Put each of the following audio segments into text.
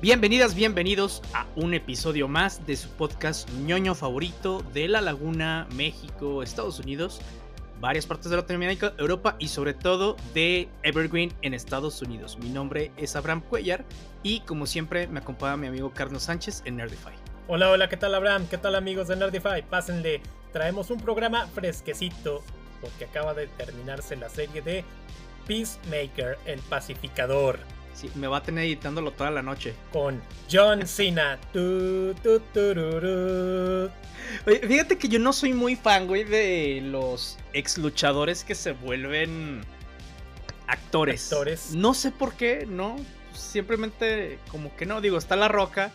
Bienvenidas, bienvenidos a un episodio más de su podcast ñoño favorito de La Laguna, México, Estados Unidos, varias partes de Latinoamérica, Europa y sobre todo de Evergreen en Estados Unidos. Mi nombre es Abraham Cuellar y como siempre me acompaña mi amigo Carlos Sánchez en Nerdify. Hola, hola, ¿qué tal Abraham? ¿Qué tal amigos de Nerdify? Pásenle, traemos un programa fresquecito porque acaba de terminarse la serie de Peacemaker, el pacificador. Sí, me va a tener editándolo toda la noche. Con John Cena. Oye, fíjate que yo no soy muy fan, güey, de los ex luchadores que se vuelven actores. Actores. No sé por qué, ¿no? Simplemente como que no, digo, está La Roca.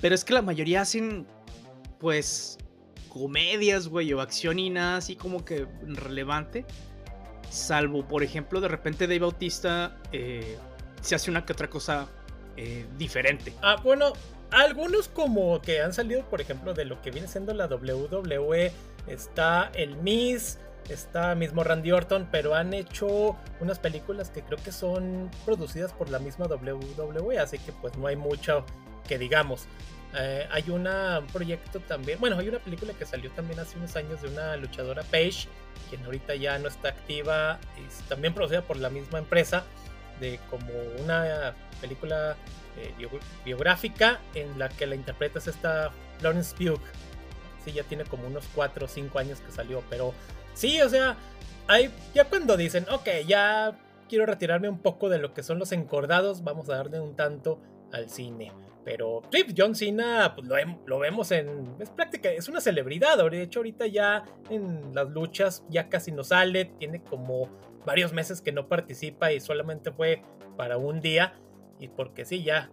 Pero es que la mayoría hacen, pues, comedias, güey, o acción y nada así como que relevante. Salvo, por ejemplo, de repente Dave Bautista eh, se hace una que otra cosa eh, diferente. Ah, bueno, algunos como que han salido, por ejemplo, de lo que viene siendo la WWE, está el Miss, está mismo Randy Orton, pero han hecho unas películas que creo que son producidas por la misma WWE, así que pues no hay mucho que digamos. Eh, hay una, un proyecto también, bueno, hay una película que salió también hace unos años de una luchadora Paige, quien ahorita ya no está activa, es también producida por la misma empresa, de como una película eh, biográfica en la que la interpreta es esta Florence Pugh. Sí, ya tiene como unos 4 o 5 años que salió, pero sí, o sea, hay, ya cuando dicen, ok, ya quiero retirarme un poco de lo que son los encordados, vamos a darle un tanto al cine. Pero sí, John Cena pues, lo, vemos en. Es práctica, es una celebridad. De hecho, ahorita ya en las luchas ya casi no sale. Tiene como varios meses que no participa y solamente fue para un día. Y porque sí, ya.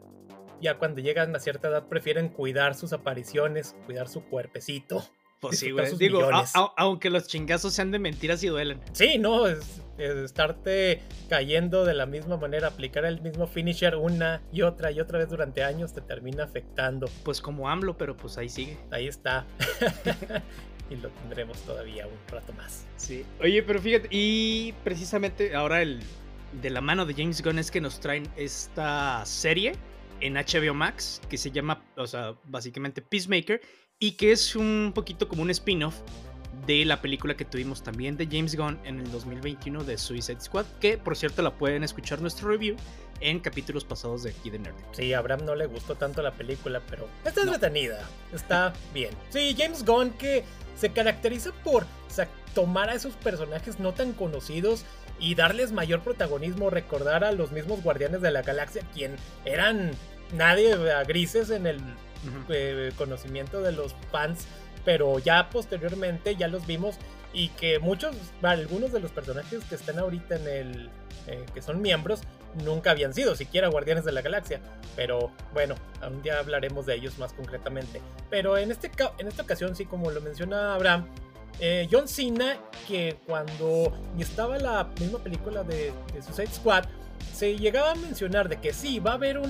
Ya cuando llegan a cierta edad prefieren cuidar sus apariciones, cuidar su cuerpecito. Pues sí, güey. Digo, aunque los chingazos sean de mentiras y duelen. Sí, no, es, estarte cayendo de la misma manera, aplicar el mismo finisher una y otra y otra vez durante años te termina afectando. Pues como AMLO, pero pues ahí sigue. Ahí está. y lo tendremos todavía un rato más. Sí. Oye, pero fíjate, y precisamente ahora el de la mano de James Gunn es que nos traen esta serie en HBO Max que se llama, o sea, básicamente Peacemaker y que es un poquito como un spin-off de la película que tuvimos también de James Gunn en el 2021 de Suicide Squad, que por cierto la pueden escuchar nuestro review en capítulos pasados de aquí de Nerd. Sí, a Abraham no le gustó tanto la película, pero está entretenida, está bien. Sí, James Gunn que se caracteriza por tomar a esos personajes no tan conocidos y darles mayor protagonismo, recordar a los mismos Guardianes de la Galaxia, quien eran nadie a grises en el eh, conocimiento de los fans, pero ya posteriormente ya los vimos y que muchos, algunos de los personajes que están ahorita en el, eh, que son miembros, nunca habían sido siquiera Guardianes de la Galaxia. Pero bueno, un día hablaremos de ellos más concretamente. Pero en, este, en esta ocasión, sí, como lo menciona Abraham, eh, John Cena, que cuando estaba la misma película de, de Suicide Squad, se llegaba a mencionar de que sí, va a haber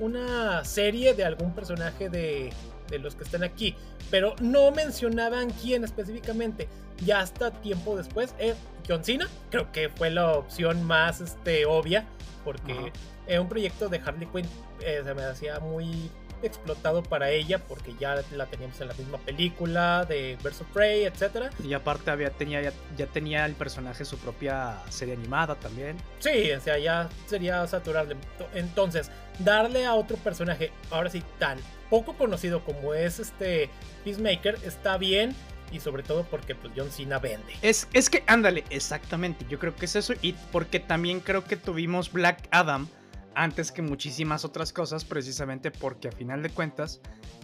una serie de algún personaje de, los que están aquí, pero no mencionaban quién específicamente. Ya hasta tiempo después, eh, John Cena, creo que fue la opción más este, obvia, porque es un proyecto de Harley Quinn eh, se me hacía muy explotado para ella porque ya la teníamos en la misma película de of Prey, etc. Y aparte había, tenía, ya, tenía el personaje su propia serie animada también. Sí, o sea, ya sería saturable. Entonces, darle a otro personaje, ahora sí, tan poco conocido como es este Peacemaker, está bien. Y sobre todo porque pues John Cena vende. Es, es que, ándale, exactamente. Yo creo que es eso. Y porque también creo que tuvimos Black Adam antes que muchísimas otras cosas, precisamente porque a final de cuentas,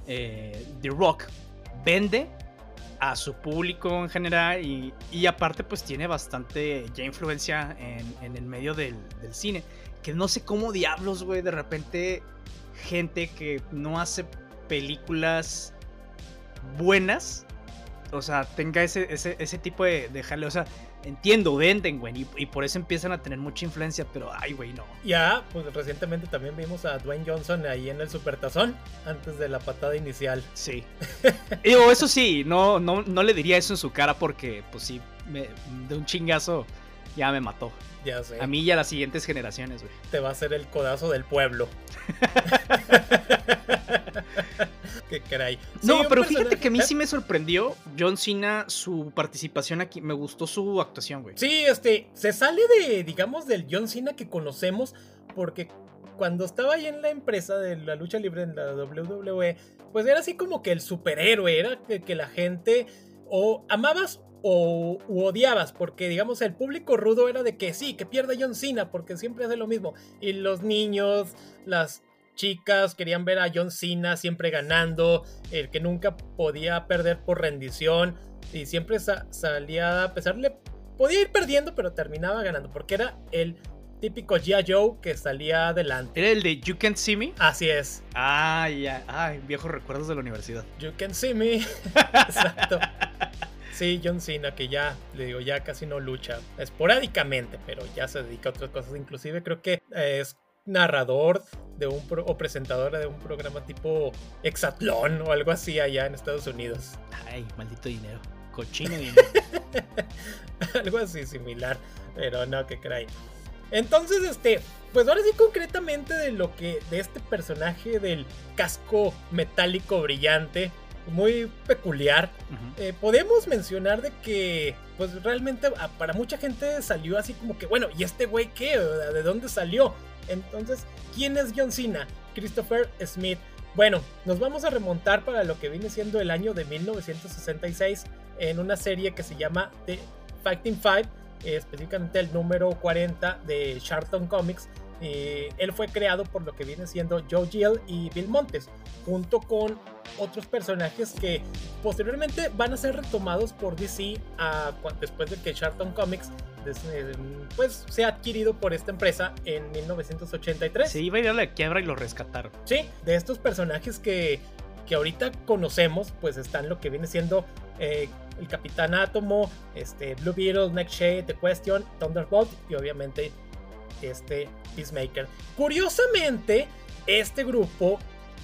eh, The Rock vende a su público en general y, aparte pues tiene bastante ya influencia en, el medio del, cine. Que no sé cómo diablos, güey, de repente gente que no hace películas buenas, o sea, tenga ese, ese, ese tipo de. O sea, entiendo, venden, güey, y, por eso empiezan a tener mucha influencia, pero ay, güey, no. Ya, pues recientemente también vimos a Dwayne Johnson ahí en el Supertazón, antes de la patada inicial. Sí. Digo, eso sí, no, no, no le diría eso en su cara porque, pues sí, de un chingazo ya me mató. Ya sé. A mí y a las siguientes generaciones, güey. Te va a hacer el codazo del pueblo. Qué caray. no, pero fíjate que a mí sí me sorprendió John Cena, su participación aquí. Me gustó su actuación, güey. Sí, este, se sale de, digamos, del John Cena que conocemos, porque cuando estaba ahí en la empresa de la lucha libre en la WWE, pues era así como que el superhéroe, era que, que la gente o amabas o odiabas, porque digamos el público rudo era de que sí, que pierda John Cena, porque siempre hace lo mismo. Y los niños, las chicas querían ver a John Cena siempre ganando, el que nunca podía perder por rendición y siempre salía, a pesar de, podía ir perdiendo, pero terminaba ganando, porque era el típico G.I. Joe que salía adelante. ¿Era el de You Can't See Me? Así es. Ay, ya, ay, viejos recuerdos de la universidad. You Can't See Me. Exacto. Sí, John Cena, que ya, le digo, ya casi no lucha esporádicamente, pero ya se dedica a otras cosas. Inclusive creo que es narrador de un o presentadora de un programa tipo Exatlón o algo así allá en Estados Unidos. Ay, maldito dinero. Cochino dinero. algo así similar, pero no, que cray. Entonces, este, pues ahora sí concretamente de lo que, de este personaje del casco metálico brillante, muy peculiar. Eh, podemos mencionar de que, pues realmente para mucha gente salió así como que, bueno, ¿y este güey qué? ¿De dónde salió? Entonces, ¿quién es John Cena? Christopher Smith. Bueno, nos vamos a remontar para lo que viene siendo el año de 1966 en una serie que se llama The Fighting Five, específicamente el número 40 de Charlton Comics, él fue creado por lo que viene siendo Joe Gill y Bill Montes, junto con otros personajes que posteriormente van a ser retomados por DC después de que Charlton Comics pues se ha adquirido por esta empresa en 1983. Se iba a ir a la quiebra y lo rescataron. Sí, de estos personajes que, que ahorita conocemos, pues están lo que viene siendo eh, el Capitán Átomo, este, Blue Beetle, Next Shade, The Question, Thunderbolt y obviamente este Peacemaker. Curiosamente, este grupo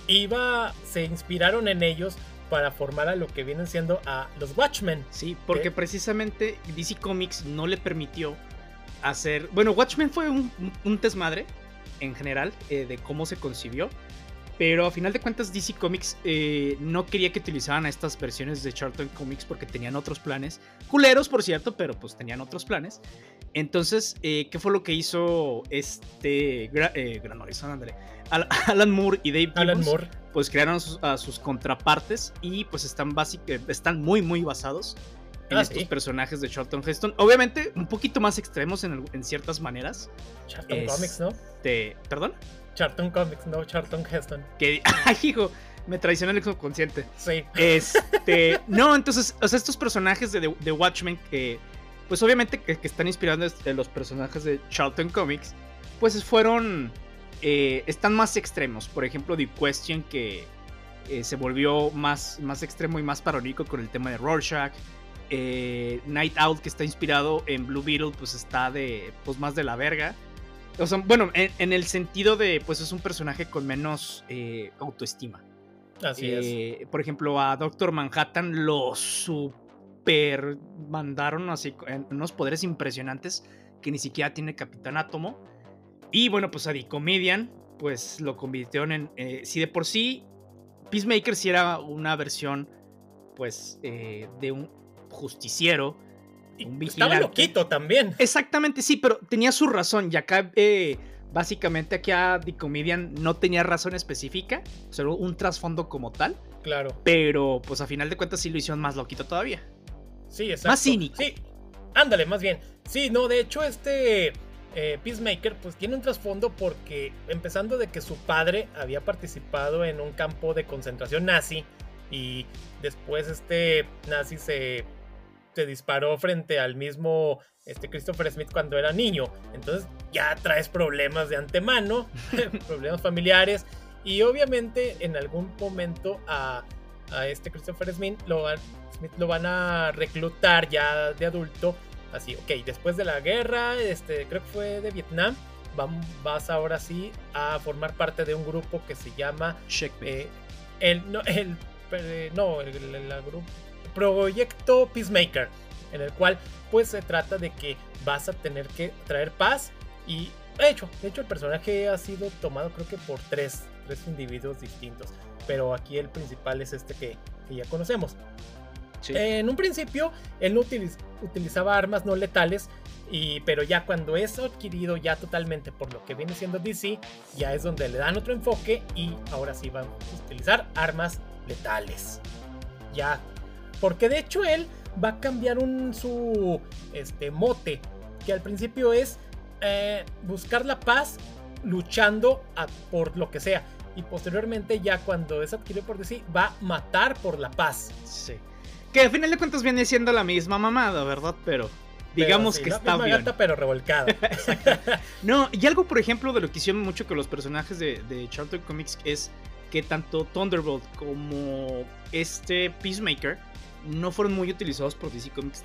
iba, se inspiraron en ellos para formar a lo que vienen siendo a los Watchmen. Sí, porque precisamente DC Comics no le permitió hacer... Bueno, Watchmen fue un, un desmadre en general eh, de cómo se concibió. Pero a final de cuentas DC Comics eh, no quería que utilizaran estas versiones de Charlton Comics porque tenían otros planes. Culeros, por cierto, pero pues tenían otros planes. Entonces, eh, ¿qué fue lo que hizo este eh, Gran Horizon, Alan Moore y Dave Alan Moore. Pues crearon a sus, contrapartes y pues están, están muy, muy basados en ah, estos personajes de Charlton Heston. Obviamente, un poquito más extremos en, ciertas maneras. Charlton Comics, ¿no? ¿Perdón? Charlton Comics, no Charlton Heston. Que, ay, hijo, me traiciona el subconsciente. Sí. Este, no, entonces, o sea, estos personajes de, de Watchmen que, pues obviamente que, están inspirando en los personajes de Charlton Comics, pues fueron, eh, están más extremos. Por ejemplo, The Question que eh, se volvió más, más extremo y más paródico con el tema de Rorschach. Eh, Night Owl que está inspirado en Blue Beetle, pues está de, pues más de la verga. O sea, bueno, en, el sentido de, pues es un personaje con menos eh, autoestima. Así es. Eh, por ejemplo, a Doctor Manhattan lo super mandaron así, en unos poderes impresionantes que ni siquiera tiene Capitán Átomo. Y bueno, pues a The Comedian, pues lo convirtieron en. Eh, si de por sí Peacemaker sí era una versión, pues, de un justiciero estaba loquito también. Exactamente, sí, pero tenía su razón. Y acá, eh, básicamente, aquí a The Comedian no tenía razón específica, solo un trasfondo como tal. Claro. Pero, pues a final de cuentas, sí lo hicieron más loquito todavía. Sí, exacto. Más cínico. Sí, ándale, más bien. Sí, no, de hecho, este. Eh, Peacemaker pues tiene un trasfondo porque empezando de que su padre había participado en un campo de concentración nazi y después este nazi se te disparó frente al mismo este, Christopher Smith cuando era niño. Entonces ya traes problemas de antemano, problemas familiares. Y obviamente en algún momento a, este Christopher Smith lo, Smith lo van a reclutar ya de adulto. Así, ok, después de la guerra, este, creo que fue de Vietnam, vas ahora sí a formar parte de un grupo que se llama... Eh, el, no, el, no, el, el, el, grupo Proyecto Peacemaker. en el cual pues se trata de que vas a tener que traer paz y de hecho, de hecho el personaje ha sido tomado creo que por tres, tres individuos distintos, pero aquí el principal es este que, ya conocemos. En un principio, él no utilizaba armas no letales, y, pero ya cuando es adquirido ya totalmente por lo que viene siendo DC, ya es donde le dan otro enfoque y ahora sí van a utilizar armas letales. Ya, porque de hecho él va a cambiar un, su este, mote, que al principio es eh, buscar la paz luchando por lo que sea. Y posteriormente ya cuando es adquirido por DC va a matar por la paz. Sí. Que al final de cuentas viene siendo la misma mamada, ¿verdad? Pero digamos que está bien. pero revolcada. no, y algo, por ejemplo, de lo que hicieron mucho con los personajes de, de Charlton Comics es que tanto Thunderbolt como este Peacemaker no fueron muy utilizados por DC Comics.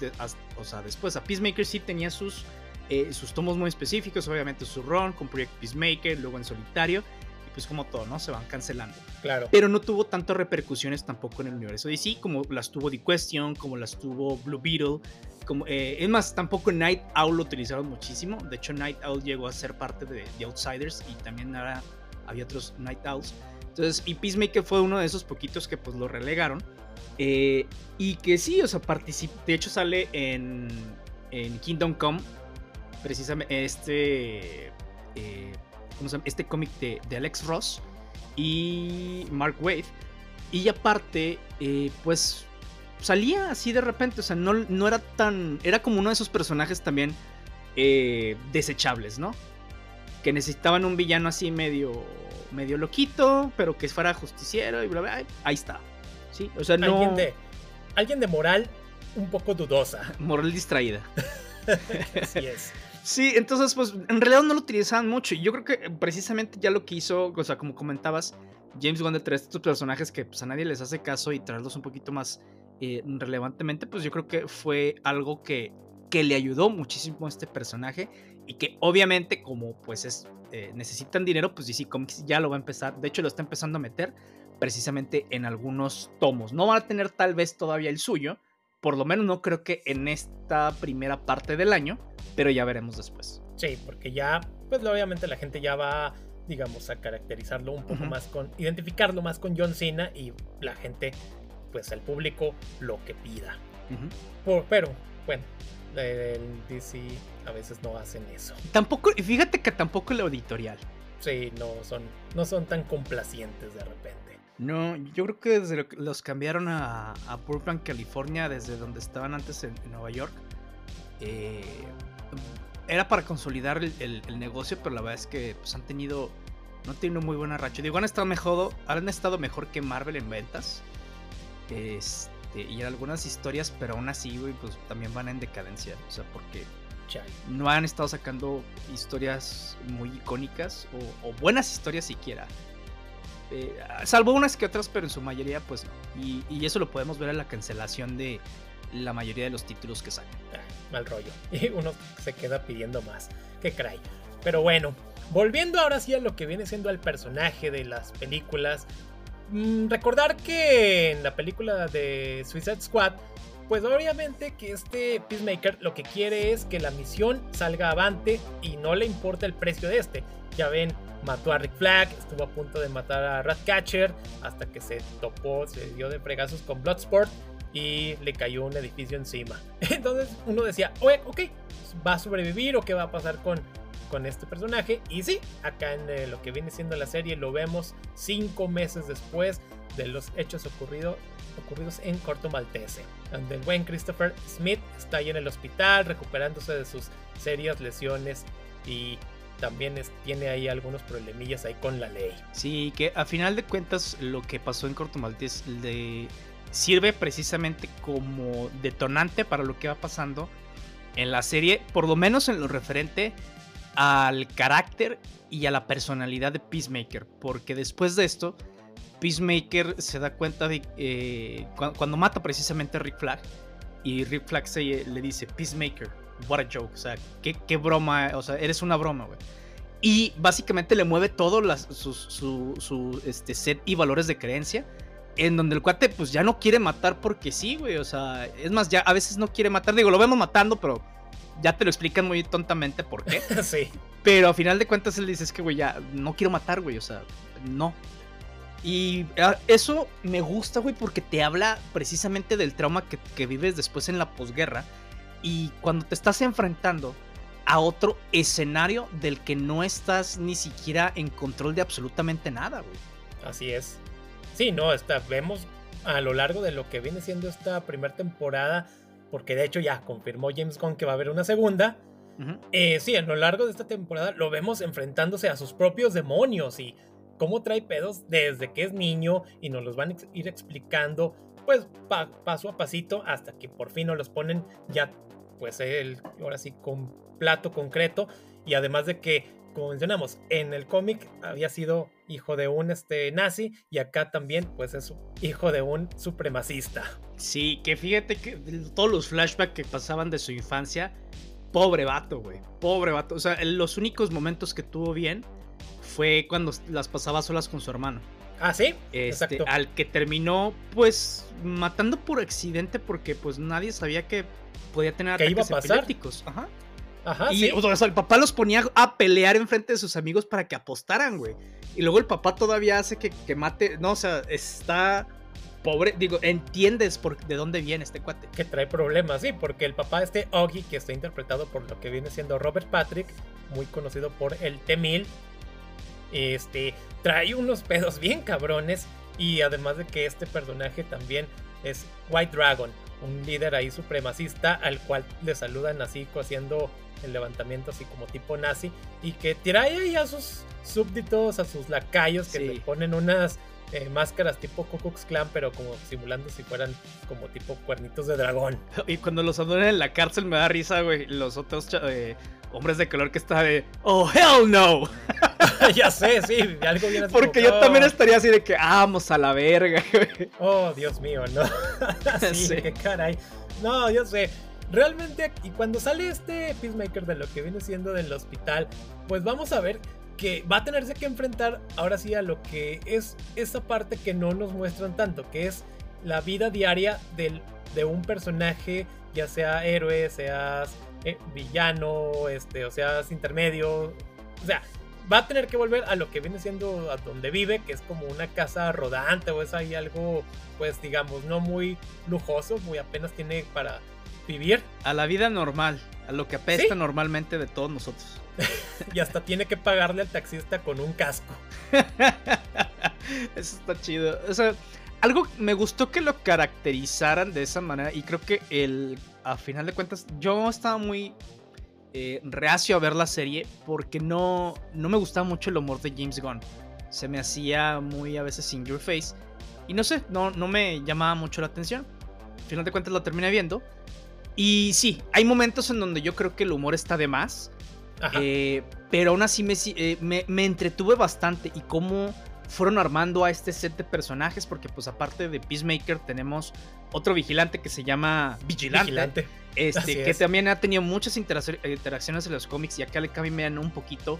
o sea, después a Peacemaker sí tenía sus, eh, sus tomos muy específicos, obviamente su run con Project Peacemaker, luego en solitario pues como todo, ¿no? Se van cancelando. Claro. Pero no tuvo tantas repercusiones tampoco en el universo DC como las tuvo The Question, como las tuvo Blue Beetle. Como, eh, es más, tampoco Night Owl lo utilizaron muchísimo. De hecho, Night Owl llegó a ser parte de The Outsiders y también ahora había otros Night Owls. Entonces, y Peacemaker fue uno de esos poquitos que pues lo relegaron. Eh, y que sí, o sea, participa, de hecho sale en, en Kingdom Come, precisamente este... Eh, este cómic de, Alex Ross y Mark Wade. Y aparte, eh, pues salía así de repente, o sea, no, no, era tan... Era como uno de esos personajes también eh, desechables, ¿no? Que necesitaban un villano así medio, medio loquito, pero que fuera justiciero y bla, bla, ahí está. ¿Sí? O sea, no... Alguien de, alguien de moral un poco dudosa. Moral distraída. Así es. Sí, entonces, pues en realidad no lo utilizaban mucho. Y yo creo que precisamente ya lo que hizo, o sea, como comentabas, James Gunn de traer estos personajes que pues, a nadie les hace caso y traerlos un poquito más eh, relevantemente, pues yo creo que fue algo que, que le ayudó muchísimo a este personaje y que obviamente como pues es, eh, necesitan dinero, pues DC Comics ya lo va a empezar, de hecho lo está empezando a meter precisamente en algunos tomos. No van a tener tal vez todavía el suyo, por lo menos no creo que en esta primera parte del año, pero ya veremos después. Sí, porque ya, pues obviamente la gente ya va, digamos, a caracterizarlo un poco más con, identificarlo más con John Cena y la gente, pues el público, lo que pida. pero, bueno, el DC a veces no hacen eso. Tampoco, fíjate que tampoco el editorial. Sí, no son, no son tan complacientes de repente. No, yo creo que desde los cambiaron a, a Burbank, California, desde donde estaban antes en, Nueva York, eh, era para consolidar el, negocio, pero la verdad es que pues, han tenido, no han tenido muy buena racha. Digo, han estado mejor, han estado mejor que Marvel en ventas. Este, y en algunas historias, pero aún así, pues también van en decadencia. O sea, porque no han estado sacando historias muy icónicas o buenas historias siquiera. Eh, salvo unas que otras, pero en su mayoría, pues no. Y, eso lo podemos ver en la cancelación de la mayoría de los títulos que sacan. Ah, mal rollo. Y uno se queda pidiendo más. Qué cray. Pero bueno, volviendo ahora sí a lo que viene siendo el personaje de las películas. Mm, recordar que en la película de Suicide Squad, pues obviamente que este Peacemaker lo que quiere es que la misión salga avante y no le importa el precio de este. Ya ven, mató a Rick Flag, estuvo a punto de matar a Ratcatcher hasta que se topó, se dio de fregazos con Bloodsport y le cayó un edificio encima. Entonces uno decía, oye, ok, ¿va a sobrevivir o qué va a pasar con, con este personaje? Y sí, acá en eh, lo que viene siendo la serie lo vemos cinco meses después de los hechos ocurridos en Corto Maltese, donde el buen Christopher Smith está ahí en el hospital recuperándose de sus serias lesiones y también tiene ahí algunos problemillas ahí con la ley. Sí, que a final de cuentas lo que pasó en Corto Maltés le sirve precisamente como detonante para lo que va pasando en la serie, por lo menos en lo referente al carácter y a la personalidad de Peacemaker, porque después de esto, Peacemaker se da cuenta de eh, cuando, mata precisamente a Rick Flag y Rick Flag se, le dice Peacemaker, what a joke. O sea, qué, broma. O sea, eres una broma, güey. Y básicamente le mueve todo su, este, set y valores de creencia. en donde el cuate pues ya no quiere matar porque sí, güey. O sea, es más, ya a veces no quiere matar. Digo, lo vemos matando, pero ya te lo explican muy tontamente por qué. sí. Pero a final de cuentas él dice, es que, güey, ya no quiero matar, güey. O sea, no. Y ah, eso me gusta, güey, porque te habla precisamente del trauma que, que vives después en la posguerra. Y cuando te estás enfrentando a otro escenario del que no estás ni siquiera en control de absolutamente nada, güey. Así es. Sí, no, está, vemos a lo largo de lo que viene siendo esta primera temporada, porque de hecho ya confirmó James Gunn que va a haber una segunda. Eh, sí, a lo largo de esta temporada lo vemos enfrentándose a sus propios demonios y cómo trae pedos desde que es niño y nos los van a ir explicando, pues paso a pasito hasta que por fin nos los ponen ya, pues el, ahora sí, con plato concreto y además de que como mencionamos, en el cómic había sido hijo de un este, nazi y acá también pues es hijo de un supremacista. Sí, que fíjate que todos los flashbacks que pasaban de su infancia, pobre vato, güey, pobre vato. O sea, los únicos momentos que tuvo bien fue cuando las pasaba solas con su hermano. Ah, sí. Este, Exacto. Al que terminó, pues, matando por accidente porque, pues, nadie sabía que podía tener ataques iba a pasar? Ajá. Ajá, y o sea, el papá los ponía a pelear enfrente de sus amigos para que apostaran, güey. Y luego el papá todavía hace que, que mate. No, o sea, está pobre. Digo, entiendes por, de dónde viene este cuate. Que trae problemas, sí, porque el papá, este Oggy, que está interpretado por lo que viene siendo Robert Patrick, muy conocido por el T-1000, este, trae unos pedos bien cabrones. Y además de que este personaje también es White Dragon, un líder ahí supremacista al cual le saludan así haciendo el levantamiento así como tipo nazi y que trae ahí a sus súbditos, a sus lacayos que le ponen unas eh, máscaras tipo Ku Klux Klan, pero como simulando si fueran como tipo cuernitos de dragón. Y cuando los adoran en la cárcel me da risa, güey. Los otros eh, hombres de color que está de, oh, hell no. ya sé, sí, algo bien Porque yo también estaría así de que, ah, vamos a la verga, güey. Oh, Dios mío, no. sí, qué caray. No, yo sé. Realmente, y cuando sale este Peacemaker de lo que viene siendo del hospital, pues vamos a ver que va a tenerse que enfrentar ahora sí a lo que es esa parte que no nos muestran tanto, que es la vida diaria del, de un personaje, ya sea héroe, seas eh, villano, este, o seas intermedio, o sea, va a tener que volver a lo que viene siendo a donde vive, que es como una casa rodante o es ahí algo, pues digamos, no muy lujoso, muy apenas tiene para vivir. A la vida normal, a lo que apesta normalmente de todos nosotros. y hasta tiene que pagarle al taxista con un casco. Eso está chido. O sea, algo me gustó que lo caracterizaran de esa manera y creo que el, a final de cuentas, yo estaba muy eh, reacio a ver la serie porque no, no me gustaba mucho el humor de James Gunn. Se me hacía muy a veces in your face. Y no sé, no, no me llamaba mucho la atención. Al final de cuentas lo terminé viendo. Y sí, hay momentos en donde yo creo que el humor está de más. Eh, pero aún así eh, me, me, entretuve bastante. Y cómo fueron armando a este set de personajes. Porque, pues, aparte de Peacemaker, tenemos otro vigilante que se llama Vigilante. Este, que también ha tenido muchas interacciones en los cómics. Y acá le cambian un poquito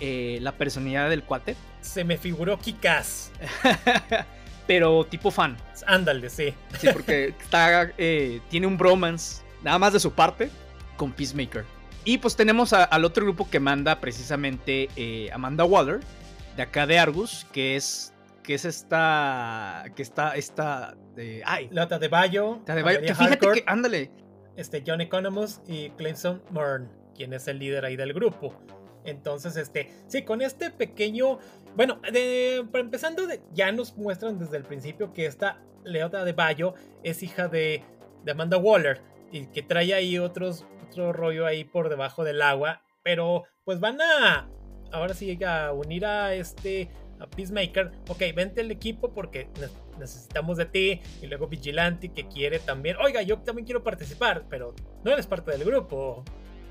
eh, la personalidad del cuate. Se me figuró Kikas. pero tipo fan. Ándale, sí. Sí, porque está, tiene un bromance nada más de su parte, con Peacemaker. Y pues tenemos al otro grupo que manda precisamente eh, Amanda Waller, de acá de Argus, que es que es esta que está esta de ay, la de Bayo, de Bayo, que fíjate que ándale, este John Economos y Clemson Murn, quien es el líder ahí del grupo. Entonces, este, sí, con este pequeño, bueno, de, empezando, de, ya nos muestran desde el principio que esta Leota de Bayo es hija de, de Amanda Waller y que trae ahí otros, otro rollo ahí por debajo del agua. Pero pues van a, ahora sí, a unir a este, a Peacemaker. Ok, vente el equipo porque necesitamos de ti. Y luego Vigilante que quiere también, oiga, yo también quiero participar, pero no eres parte del grupo.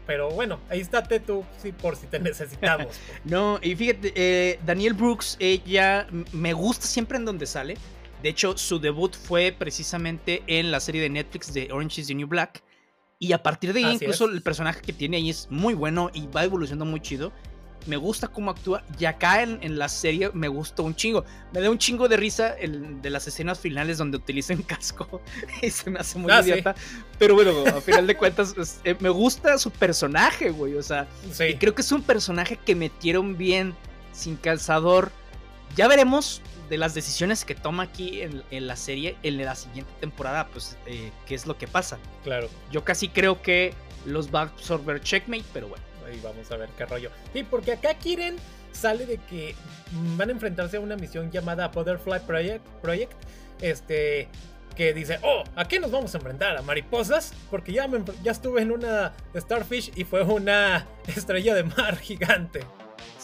Pero bueno, ahí estate tú, sí, por si te necesitamos. no, y fíjate, eh, Daniel Brooks, ella me gusta siempre en donde sale. De hecho, su debut fue precisamente en la serie de Netflix de Orange is the New Black. Y a partir de ahí, incluso el personaje que tiene ahí es muy bueno y va evolucionando muy chido. Me gusta cómo actúa. Y acá en, la serie me gustó un chingo. Me da un chingo de risa el, de las escenas finales donde utilizan casco. y se me hace muy ah, idiota. Pero bueno, a final de cuentas, eh, me gusta su personaje, güey. O sea, y creo que es un personaje que metieron bien, sin calzador. Ya veremos de las decisiones que toma aquí en, la serie en la siguiente temporada, pues, eh, qué es lo que pasa. Claro. Yo casi creo que los va a absorber Checkmate, pero bueno y vamos a ver qué rollo. Sí, porque acá Kiren sale de que van a enfrentarse a una misión llamada Butterfly Project, Project este, que dice, oh, ¿a qué nos vamos a enfrentar? ¿A mariposas? Porque ya, ya estuve en una Starfish y fue una estrella de mar gigante.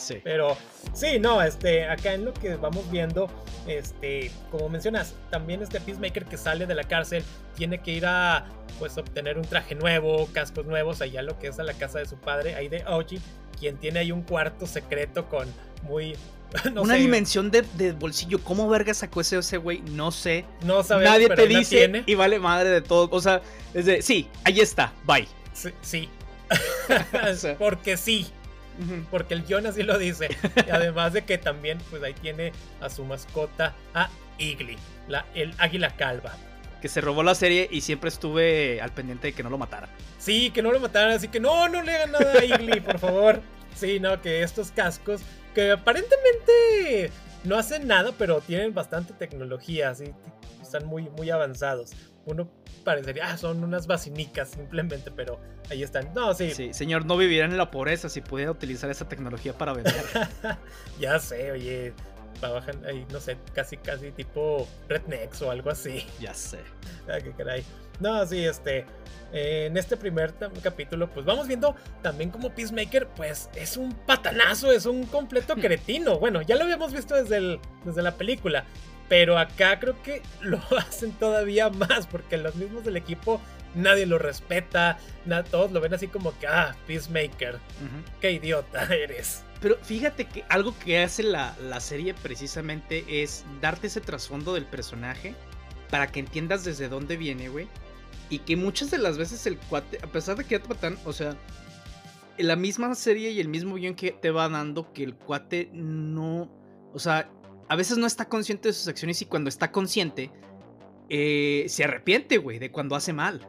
Sí. Pero sí, no, este, acá en lo que vamos viendo, este, como mencionas, también este Peacemaker que sale de la cárcel tiene que ir a, pues, obtener un traje nuevo, cascos nuevos, allá lo que es a la casa de su padre, ahí de Oji, quien tiene ahí un cuarto secreto con muy una dimensión de, bolsillo. ¿Cómo verga sacó ese ese güey? No sé. No sabes. Nadie te dice y vale madre de todo. O sea, es de, sí, ahí está, bye. Sí. sí. Porque sí. Porque el John así lo dice. Y además de que también, pues ahí tiene a su mascota, a Igly, la, el águila calva. Que se robó la serie y siempre estuve al pendiente de que no lo matara. Sí, que no lo mataran, así que no, no le hagan nada a Igly, por favor. Sí, no, que estos cascos, que aparentemente no hacen nada, pero tienen bastante tecnología, así, están muy, muy avanzados. Uno parecería, ah, son unas basinicas simplemente, pero ahí están. No, sí. Sí, señor, no vivirían en la pobreza si pudiera utilizar esa tecnología para vender. ya sé, oye, trabajan ahí, no sé, casi, casi tipo Rednecks o algo así. Ya sé. Ah, qué caray. No, sí, este. en este primer capítulo, pues vamos viendo también como Peacemaker, pues es un patanazo, es un completo cretino. Bueno, ya lo habíamos visto desde, el, desde la película. Pero acá creo que lo hacen todavía más porque los mismos del equipo nadie lo respeta, todos lo ven así como que, ah, Peacemaker, qué idiota eres. Pero fíjate que algo que hace la, serie precisamente es darte ese trasfondo del personaje para que entiendas desde dónde viene, güey. Y que muchas de las veces el cuate, a pesar de que ya te matan, o sea, la misma serie y el mismo guion que te va dando que el cuate no, o sea, a veces no está consciente de sus acciones y cuando está consciente, eh, se arrepiente, güey, de cuando hace mal.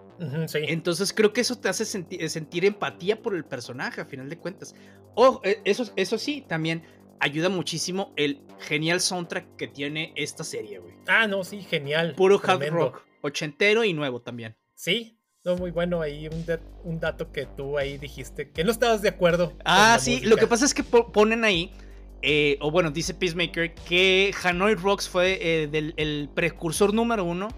Entonces creo que eso te hace sentir empatía por el personaje, a final de cuentas. Oh, eso, eso sí, también ayuda muchísimo el genial soundtrack que tiene esta serie, güey. Ah, no, sí, genial. Puro hard rock, ochentero y nuevo también. Sí, no, muy bueno ahí un, un, dato que tú ahí dijiste que no estabas de acuerdo. Ah, sí, lo que pasa es que ponen ahí eh, o bueno, dice Peacemaker que Hanoi Rocks fue eh, el precursor número uno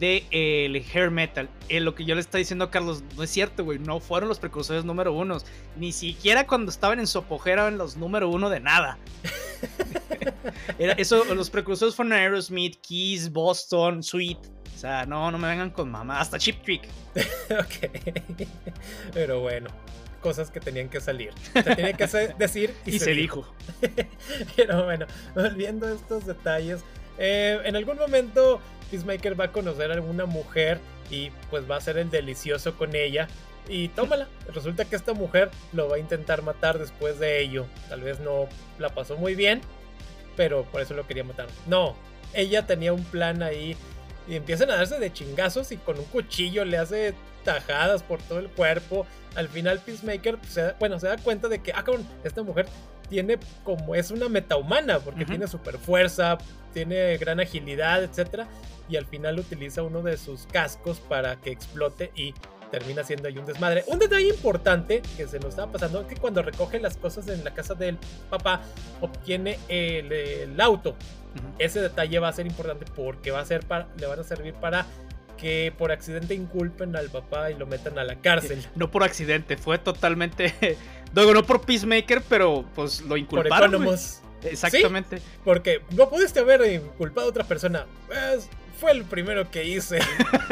del de, el hair metal. Eh, lo que yo le estaba diciendo a Carlos, no es cierto, güey, no fueron los precursores número uno. Ni siquiera cuando estaban en su apogeo eran los número uno de nada. Era, eso, los precursores fueron Aerosmith, Keys, Boston, Sweet. O sea, no, no me vengan con mamá. Hasta Chip Trick. ok. Pero bueno cosas que tenían que salir. Se tenía que decir y, se, dijo. Pero bueno, volviendo a estos detalles, eh, en algún momento Peacemaker va a conocer a alguna mujer y pues va a ser el delicioso con ella. Y tómala. Resulta que esta mujer lo va a intentar matar después de ello. Tal vez no la pasó muy bien, pero por eso lo quería matar. No, ella tenía un plan ahí y empiezan a darse de chingazos y con un cuchillo le hace tajadas por todo el cuerpo. Al final Peacemaker, se da, bueno, se da cuenta de que, ah, cabrón, esta mujer tiene como es una metahumana, porque tiene super fuerza, tiene gran agilidad, etc. Y al final utiliza uno de sus cascos para que explote y termina siendo ahí un desmadre. Un detalle importante que se nos estaba pasando es que cuando recoge las cosas en la casa del papá, obtiene el, auto. Ese detalle va a ser importante porque va a ser para, le van a servir para que por accidente inculpen al papá y lo metan a la cárcel. No por accidente, fue totalmente. No, no por Peacemaker, pero pues lo inculparon. Por Exactamente. Porque no pudiste haber inculpado a otra persona. Pues, fue el primero que hice.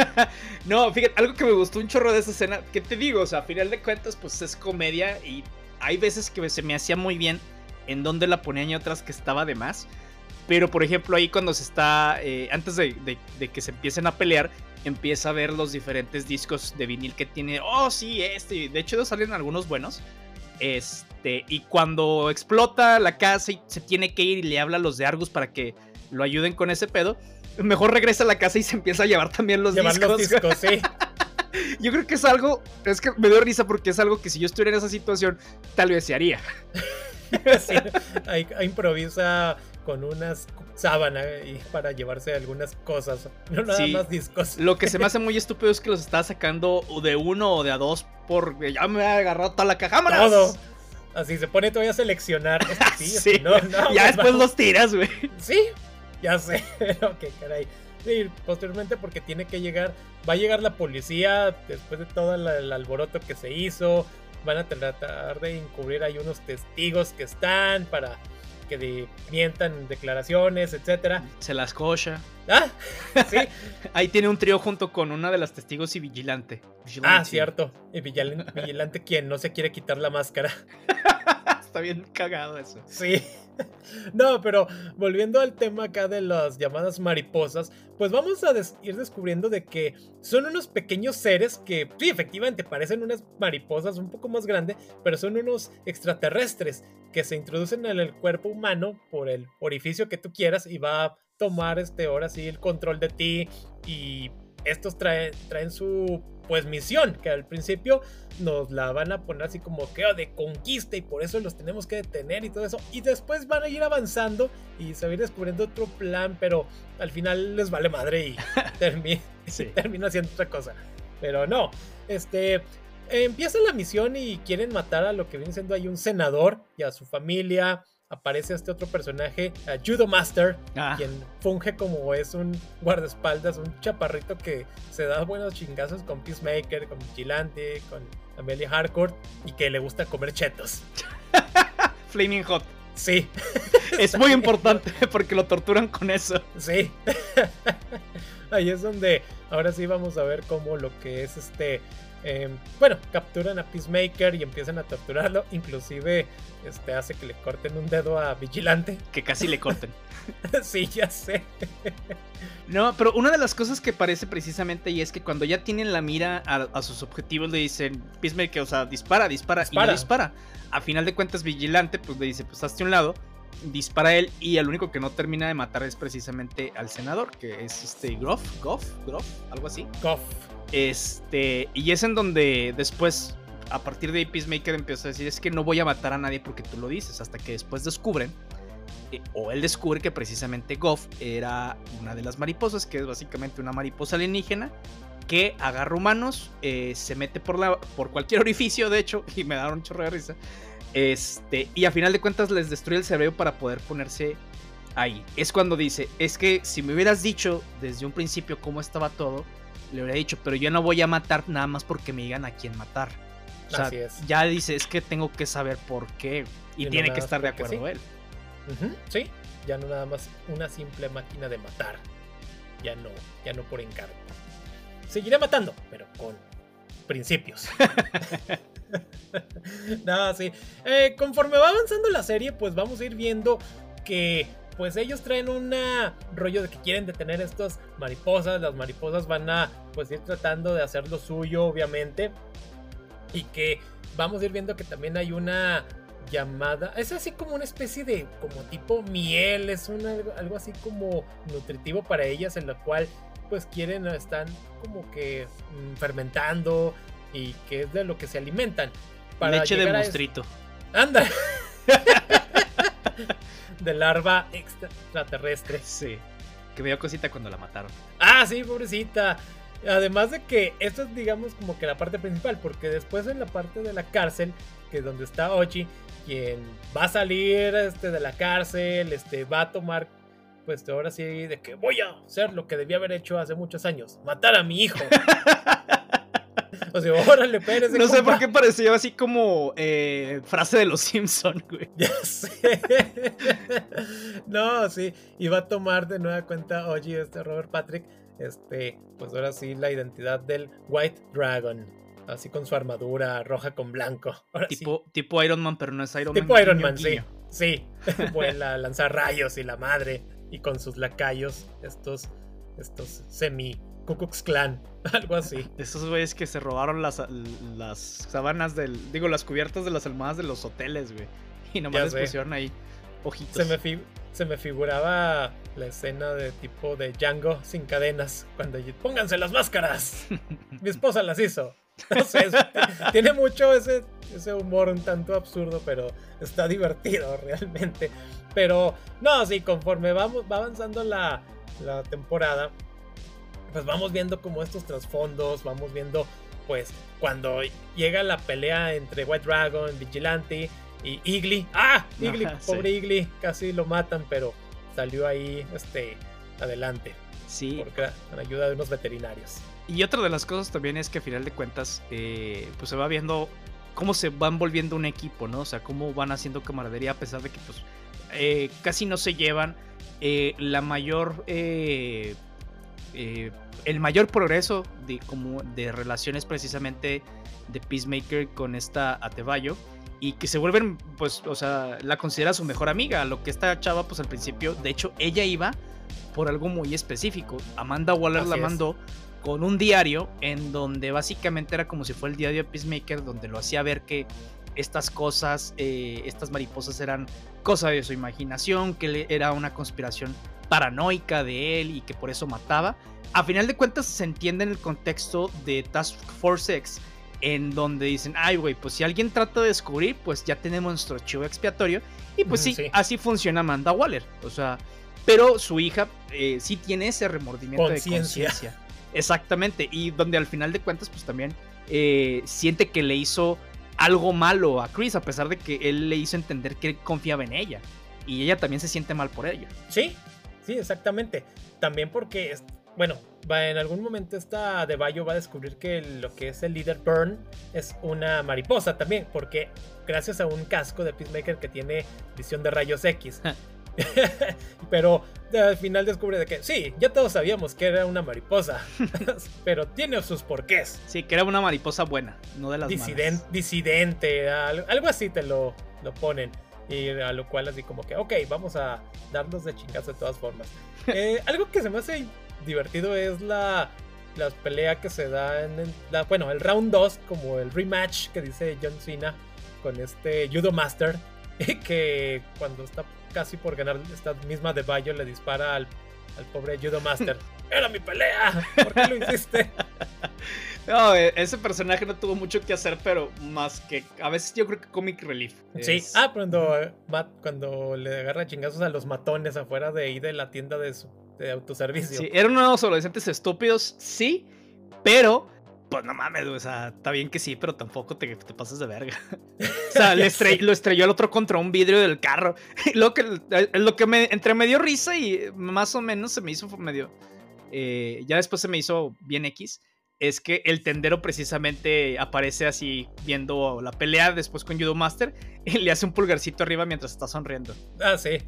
no, fíjate, algo que me gustó un chorro de esa escena, ¿qué te digo? O sea, a final de cuentas, pues es comedia y hay veces que se me hacía muy bien en donde la ponían y otras que estaba de más. Pero por ejemplo ahí cuando se está, eh, antes de, que se empiecen a pelear, empieza a ver los diferentes discos de vinil que tiene. Oh, sí, este. De hecho, salen algunos buenos. Este, y cuando explota la casa y se tiene que ir y le habla a los de Argus para que lo ayuden con ese pedo, mejor regresa a la casa y se empieza a llevar también los Llevar discos. los discos, sí. Yo creo que es algo, es que me dio risa porque es algo que si yo estuviera en esa situación, tal vez se haría. Sí, ahí- ahí improvisa con unas sábana y para llevarse algunas cosas, no nada Sí. más discos. Lo que se me hace muy estúpido es que los está sacando de uno o de a dos porque ya me ha agarrado toda la caja. ¡Vámonos! Todo. Así se pone todavía a seleccionar. Este sí, Sí, este no, no, ya después vamos. los tiras, güey. Sí, ya sé, qué caray. Sí, posteriormente porque tiene que llegar, va a llegar la policía después de todo el, el alboroto que se hizo, van a tratar de encubrir ahí unos testigos que están para que de- mientan declaraciones, etcétera. Se las cocha. Ah, sí, Ahí tiene un trío junto con una de las testigos y vigilante. ah, cierto. Y vigilante, vigilante quien no se quiere quitar la máscara. Está bien cagado eso. Sí. No, pero volviendo al tema acá de las llamadas mariposas, pues vamos a ir descubriendo de que son unos pequeños seres que, sí, efectivamente, parecen unas mariposas un poco más grandes, pero son unos extraterrestres que se introducen en el cuerpo humano por el orificio que tú quieras y va a tomar este ahora sí el control de ti y estos traen, traen su pues misión que al principio nos la van a poner así como que oh, de conquista y por eso los tenemos que detener y todo eso. Y después van a ir avanzando y se va a ir descubriendo otro plan, pero al final les vale madre y termi- Sí. termina haciendo otra cosa. Pero no, este... Empieza la misión y quieren matar a lo que viene siendo ahí un senador y a su familia. Aparece este otro personaje, a Judo Master, Ah, quien funge como es un guardaespaldas, un chaparrito que se da buenos chingazos con Peacemaker, con Vigilante, con Amelia Harcourt y que le gusta comer chetos. Flaming Hot. Sí, Es muy importante porque lo torturan con eso. sí. Ahí es donde ahora sí vamos a ver cómo lo que es este... eh, bueno, capturan a Peacemaker y empiezan a torturarlo. Inclusive este, hace que le corten un dedo a Vigilante. Que casi le corten. sí, ya sé. No, pero una de las cosas que parece precisamente y es que cuando ya tienen la mira a, a sus objetivos le dicen, Peacemaker, o sea, dispara, dispara, y Dispara. no dispara. A final de cuentas, Vigilante, pues le dice, pues hazte un lado, dispara él y el único que no termina de matar es precisamente al senador, que es este Groff, Goff, Groff, algo así. Goff. Este, y es en donde después, a partir de ahí, Peacemaker empieza a decir, es que no voy a matar a nadie porque tú lo dices, hasta que después descubren, eh, o él descubre que precisamente Goff era una de las mariposas, que es básicamente una mariposa alienígena, que agarra humanos, eh, se mete por, la, por cualquier orificio, de hecho, y me da un chorro de risa, este, y a final de cuentas les destruye el cerebro para poder ponerse ahí. Es cuando dice, es que si me hubieras dicho desde un principio cómo estaba todo, le hubiera dicho, pero yo no voy a matar nada más porque me digan a quién matar. O sea, Así es. ya dice, es que tengo que saber por qué. Y, tiene que estar de acuerdo sí. él. Sí, ya no nada más una simple máquina de matar. Ya no, ya no por encargo. Seguiré matando, pero con principios. no, sí. Eh, conforme va avanzando la serie, pues vamos a ir viendo que pues ellos traen una rollo de que quieren detener estas mariposas. Las mariposas van a pues ir tratando de hacer lo suyo, obviamente. Y que vamos a ir viendo que también hay una llamada. Es así como una especie de como tipo miel. Es un, algo, algo así como nutritivo para ellas. En la cual pues quieren, están como que mm, fermentando. Y que es de lo que se alimentan. Leche de monstruito. Anda. de larva extraterrestre. Sí. Que me dio cosita cuando la mataron. Ah, sí, pobrecita. Además de que esto es, digamos, como que la parte principal, porque después en la parte de la cárcel, que es donde está Ochi, quien va a salir este, de la cárcel, este, va a tomar, pues ahora sí, de que voy a hacer lo que debía haber hecho hace muchos años, matar a mi hijo. o sea, órale, Pérez. No sé por qué parecía así como eh, frase de los Simpson, güey. Ya sé. no, sí. Y va a tomar de nueva cuenta, oye, este Robert Patrick, este, pues ahora sí, la identidad del White Dragon. Así con su armadura roja con blanco. Ahora sí, Tipo, tipo Iron Man, pero no es Iron Man. tipo Iron guiño, Man, sí. Sí. Vuela, lanza rayos y la madre. Y con sus lacayos, estos, estos semi Ku Klux Klan, algo así. Esos güeyes que se robaron las, las sábanas del. Digo, las cubiertas de las almohadas de los hoteles, güey. Y nomás les pusieron ahí ojitos. Se me, se me figuraba la escena de tipo de Django sin cadenas. Cuando pónganse las máscaras. Mi esposa las hizo. No sé, tiene mucho ese, ese humor un tanto absurdo, pero está divertido realmente. Pero no, sí, conforme vamos, va avanzando la, la temporada, pues vamos viendo como estos trasfondos, vamos viendo pues cuando llega la pelea entre White Dragon, Vigilante y Igly. ¡Ah! Igly, pobre Igly, casi lo matan, pero salió ahí este adelante. Sí. Porque, con ayuda de unos veterinarios. Y otra de las cosas también es que a final de cuentas, eh, pues se va viendo cómo se van volviendo un equipo, ¿no? O sea, cómo van haciendo camaradería a pesar de que pues eh, casi no se llevan. Eh, la mayor eh, el mayor progreso de, como de relaciones precisamente de Peacemaker con esta Atebayo y que se vuelven, pues, o sea, la considera su mejor amiga, lo que esta chava, pues al principio, de hecho, ella iba por algo muy específico. Amanda Waller la mandó con un diario en donde básicamente era como si fuera el diario de Peacemaker, donde lo hacía ver que estas cosas, eh, estas mariposas eran cosa de su imaginación, que era una conspiración paranoica de él y que por eso mataba. A final de cuentas se entiende en el contexto de Task Force X, en donde dicen, ay, güey, pues si alguien trata de descubrir, pues ya tenemos nuestro chivo expiatorio. Y pues sí, así funciona Amanda Waller. O sea, pero su hija eh, sí tiene ese remordimiento de conciencia. Exactamente. Y donde al final de cuentas, pues también eh, siente que le hizo algo malo a Chris, a pesar de que él le hizo entender que confiaba en ella. Y ella también se siente mal por ello. Sí, Sí, exactamente. También porque, bueno, va, en algún momento esta de Bayo va a descubrir que lo que es el líder Burn es una mariposa también, porque gracias a un casco de Peacemaker que tiene visión de rayos X. pero al final descubre de que sí, ya todos sabíamos que era una mariposa, pero tiene sus porqués. Sí, que era una mariposa buena, no de las Disiden Disidente, algo así te lo, lo ponen. Y a lo cual así como que, ok, vamos a darnos de chingazo de todas formas. Eh, algo que se me hace divertido es la, la pelea que se da en el, la, bueno, el round 2, como el rematch que dice John Cena con este Judo Master, que cuando está casi por ganar esta misma de Bayo le dispara al, al pobre Judo Master. ¡Era mi pelea! ¿Por qué lo hiciste? No, e, ese personaje no tuvo mucho que hacer, pero más que a veces yo creo que comic relief. Sí, ah, cuando, cuando le agarra chingazos a los matones afuera de ahí de la tienda de, su, de autoservicio. Sí, eran unos adolescentes estúpidos, sí, pero pues no mames, o sea, está bien que sí, pero tampoco te, te pasas de verga. o sea, le lo estrelló el otro contra un vidrio del carro. lo que, lo que me, entre me dio risa y más o menos se me hizo medio. Eh, ya después se me hizo bien X es que el tendero precisamente aparece así viendo la pelea después con Judo Master y le hace un pulgarcito arriba mientras está sonriendo. Ah, sí.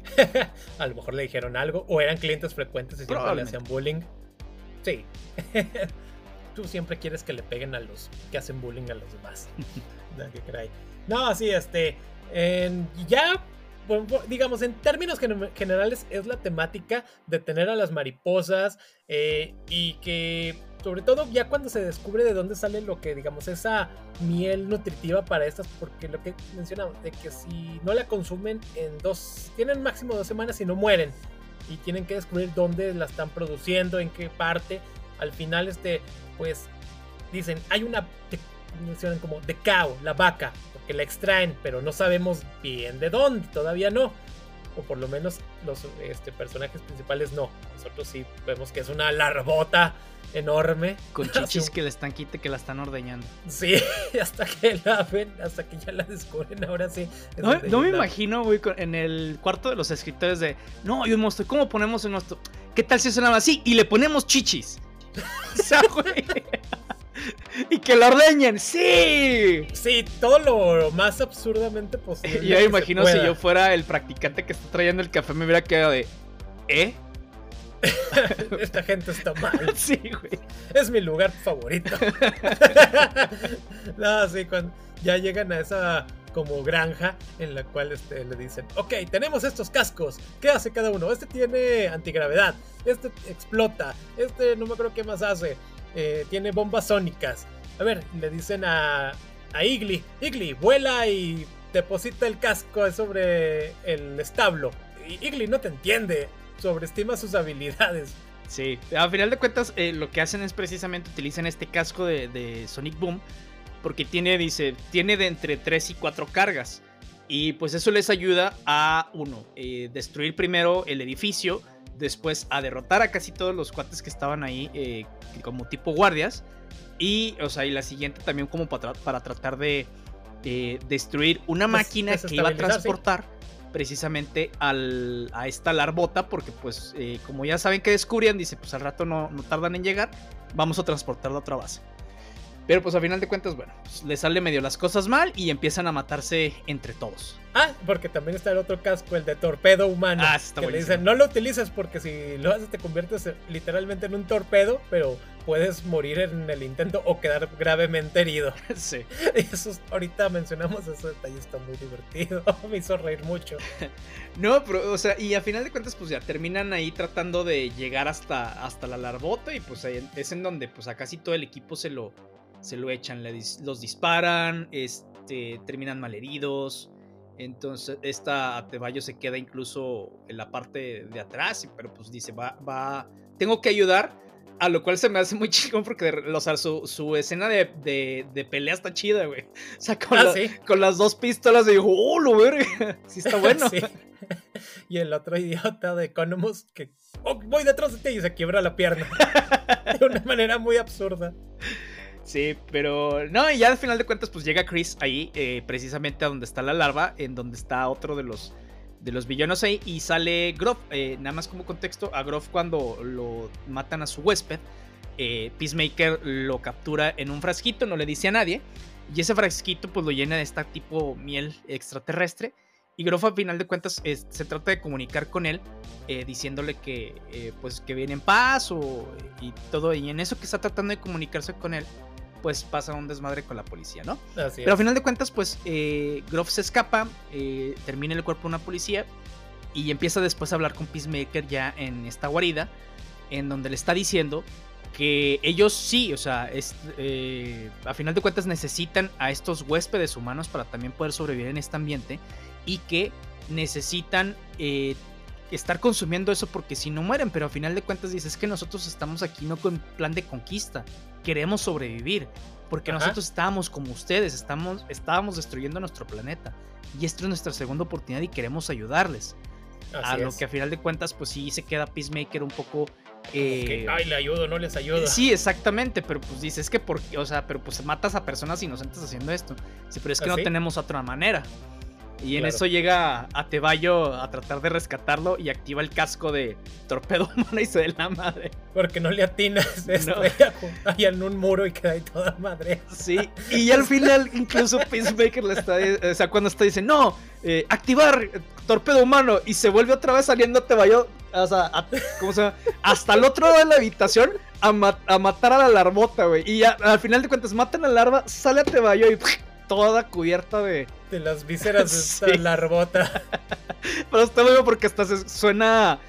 a lo mejor le dijeron algo o eran clientes frecuentes y siempre le hacían bullying. Sí. Tú siempre quieres que le peguen a los que hacen bullying a los demás. no, sí, este. ya digamos, en términos generales, es la temática de tener a las mariposas eh, y que sobre todo ya cuando se descubre de dónde sale lo que, digamos, esa miel nutritiva para estas, porque lo que mencionamos, de que si no la consumen en dos, tienen máximo dos semanas y no mueren, y tienen que descubrir dónde la están produciendo, en qué parte, al final, este, pues, dicen, hay una, mencionan como de cow, la vaca, porque la extraen, pero no sabemos bien de dónde, todavía no o por lo menos los este, personajes principales no. Nosotros sí vemos que es una larbota enorme. Con chichis que le están quite que la están ordeñando. Sí, hasta que la ven, hasta que ya la descubren, ahora sí. No, me imagino, güey, en el cuarto de los escritores de, no, hay un monstruo, ¿cómo ponemos un monstruo? ¿Qué tal si es nada así? Y le ponemos chichis. o sea, güey y que lo ordeñen, sí. Sí, todo lo más absurdamente posible. Yo imagino si yo fuera el practicante que está trayendo el café, me hubiera quedado de, ¿eh? Esta gente está mal. Sí, güey. Es mi lugar favorito. no, sí, cuando ya llegan a esa como granja en la cual este, le dicen, ok, tenemos estos cascos, ¿qué hace cada uno? Este tiene antigravedad, este explota, este no me acuerdo qué más hace, eh, tiene bombas sónicas. A ver, le dicen a, a Igly, Igly, vuela y deposita el casco sobre el establo. Igly no te entiende, sobreestima sus habilidades. Sí, a final de cuentas eh, lo que hacen es precisamente utilizan este casco de, Sonic Boom porque tiene, dice, tiene de entre 3 y 4 cargas. Y pues eso les ayuda a, uno, eh, destruir primero el edificio, después a derrotar a casi todos los cuates que estaban ahí eh, como tipo guardias. Y, o sea, y la siguiente también como para, para tratar de destruir una máquina que iba a transportar precisamente al, a esta larbota, porque pues eh, como ya saben que descubrían, dice, pues al rato no, no tardan en llegar, vamos a transportarla a otra base. Pero pues a final de cuentas, bueno, pues, le sale medio las cosas mal y empiezan a matarse entre todos. Ah, porque también está el otro casco, el de torpedo humano. Ah, está que le dicen, no lo utilices porque si lo haces te conviertes literalmente en un torpedo, pero puedes morir en el intento o quedar gravemente herido. Sí. Y eso, ahorita mencionamos ese detalle, está muy divertido. Me hizo reír mucho. no, pero, o sea, y a final de cuentas, pues ya terminan ahí tratando de llegar hasta, hasta la larbota y pues ahí es en donde pues a casi todo el equipo se lo se lo echan, los disparan, este, terminan malheridos. Entonces, esta Atebayo se queda incluso en la parte de atrás, pero pues dice, va, va, tengo que ayudar. A lo cual se me hace muy chingón porque su, escena de, de, pelea está chida, güey. O sea, con, ah, con las dos pistolas y dijo, oh, lo verga. Sí está bueno. Y el otro idiota de Economus que oh, voy detrás de ti y se quiebra la pierna. de una manera muy absurda. Sí, pero no, y ya al final de cuentas, pues llega Chris ahí, eh, precisamente a donde está la larva, en donde está otro de los, de los villanos ahí, y sale Groff. Eh, nada más como contexto, a Groff cuando lo matan a su huésped, eh, Peacemaker lo captura en un frasquito, no le dice a nadie, y ese frasquito pues lo llena de esta tipo miel extraterrestre. Y Groff al final de cuentas se trata de comunicar con él, diciéndole que pues que viene en paz o, y todo. Y en eso que está tratando de comunicarse con él, pues pasa un desmadre con la policía, ¿no? Pero al final de cuentas, pues eh, Groff se escapa, eh, termina el cuerpo de una policía y empieza después a hablar con Peacemaker ya en esta guarida, en donde le está diciendo que ellos sí, o sea, es, eh, a final de cuentas necesitan a estos huéspedes humanos para también poder sobrevivir en este ambiente y que necesitan eh, estar consumiendo eso porque si no mueren, pero a final de cuentas dices que nosotros estamos aquí no con plan de conquista, queremos sobrevivir, porque nosotros estábamos como ustedes, estamos, estábamos destruyendo nuestro planeta y esta es nuestra segunda oportunidad y queremos ayudarles. a lo que a final de cuentas pues sí se queda Peacemaker un poco... Eh, ay, le ayudo, no les ayudo. Sí, exactamente, pero pues dices que porque, o sea, pero pues matas a personas inocentes haciendo esto. Sí, pero es que no tenemos otra manera. Y en eso llega a Tebayo a tratar de rescatarlo y activa el casco de torpedo humano y se da la madre. Porque no le atinas, se ahí en un muro y queda ahí toda madre. Sí, y al final incluso Peacemaker le está, o sea, cuando está dice, no, eh, activar torpedo humano y se vuelve otra vez saliendo Tebayo, o sea, ¿cómo se llama? hasta el otro lado de la habitación a, a matar a la larvota, güey. Y ya, al final de cuentas matan a la larva, sale a Tebayo y toda cubierta de de las vísceras de esta larbota. Pero está bueno porque hasta suena.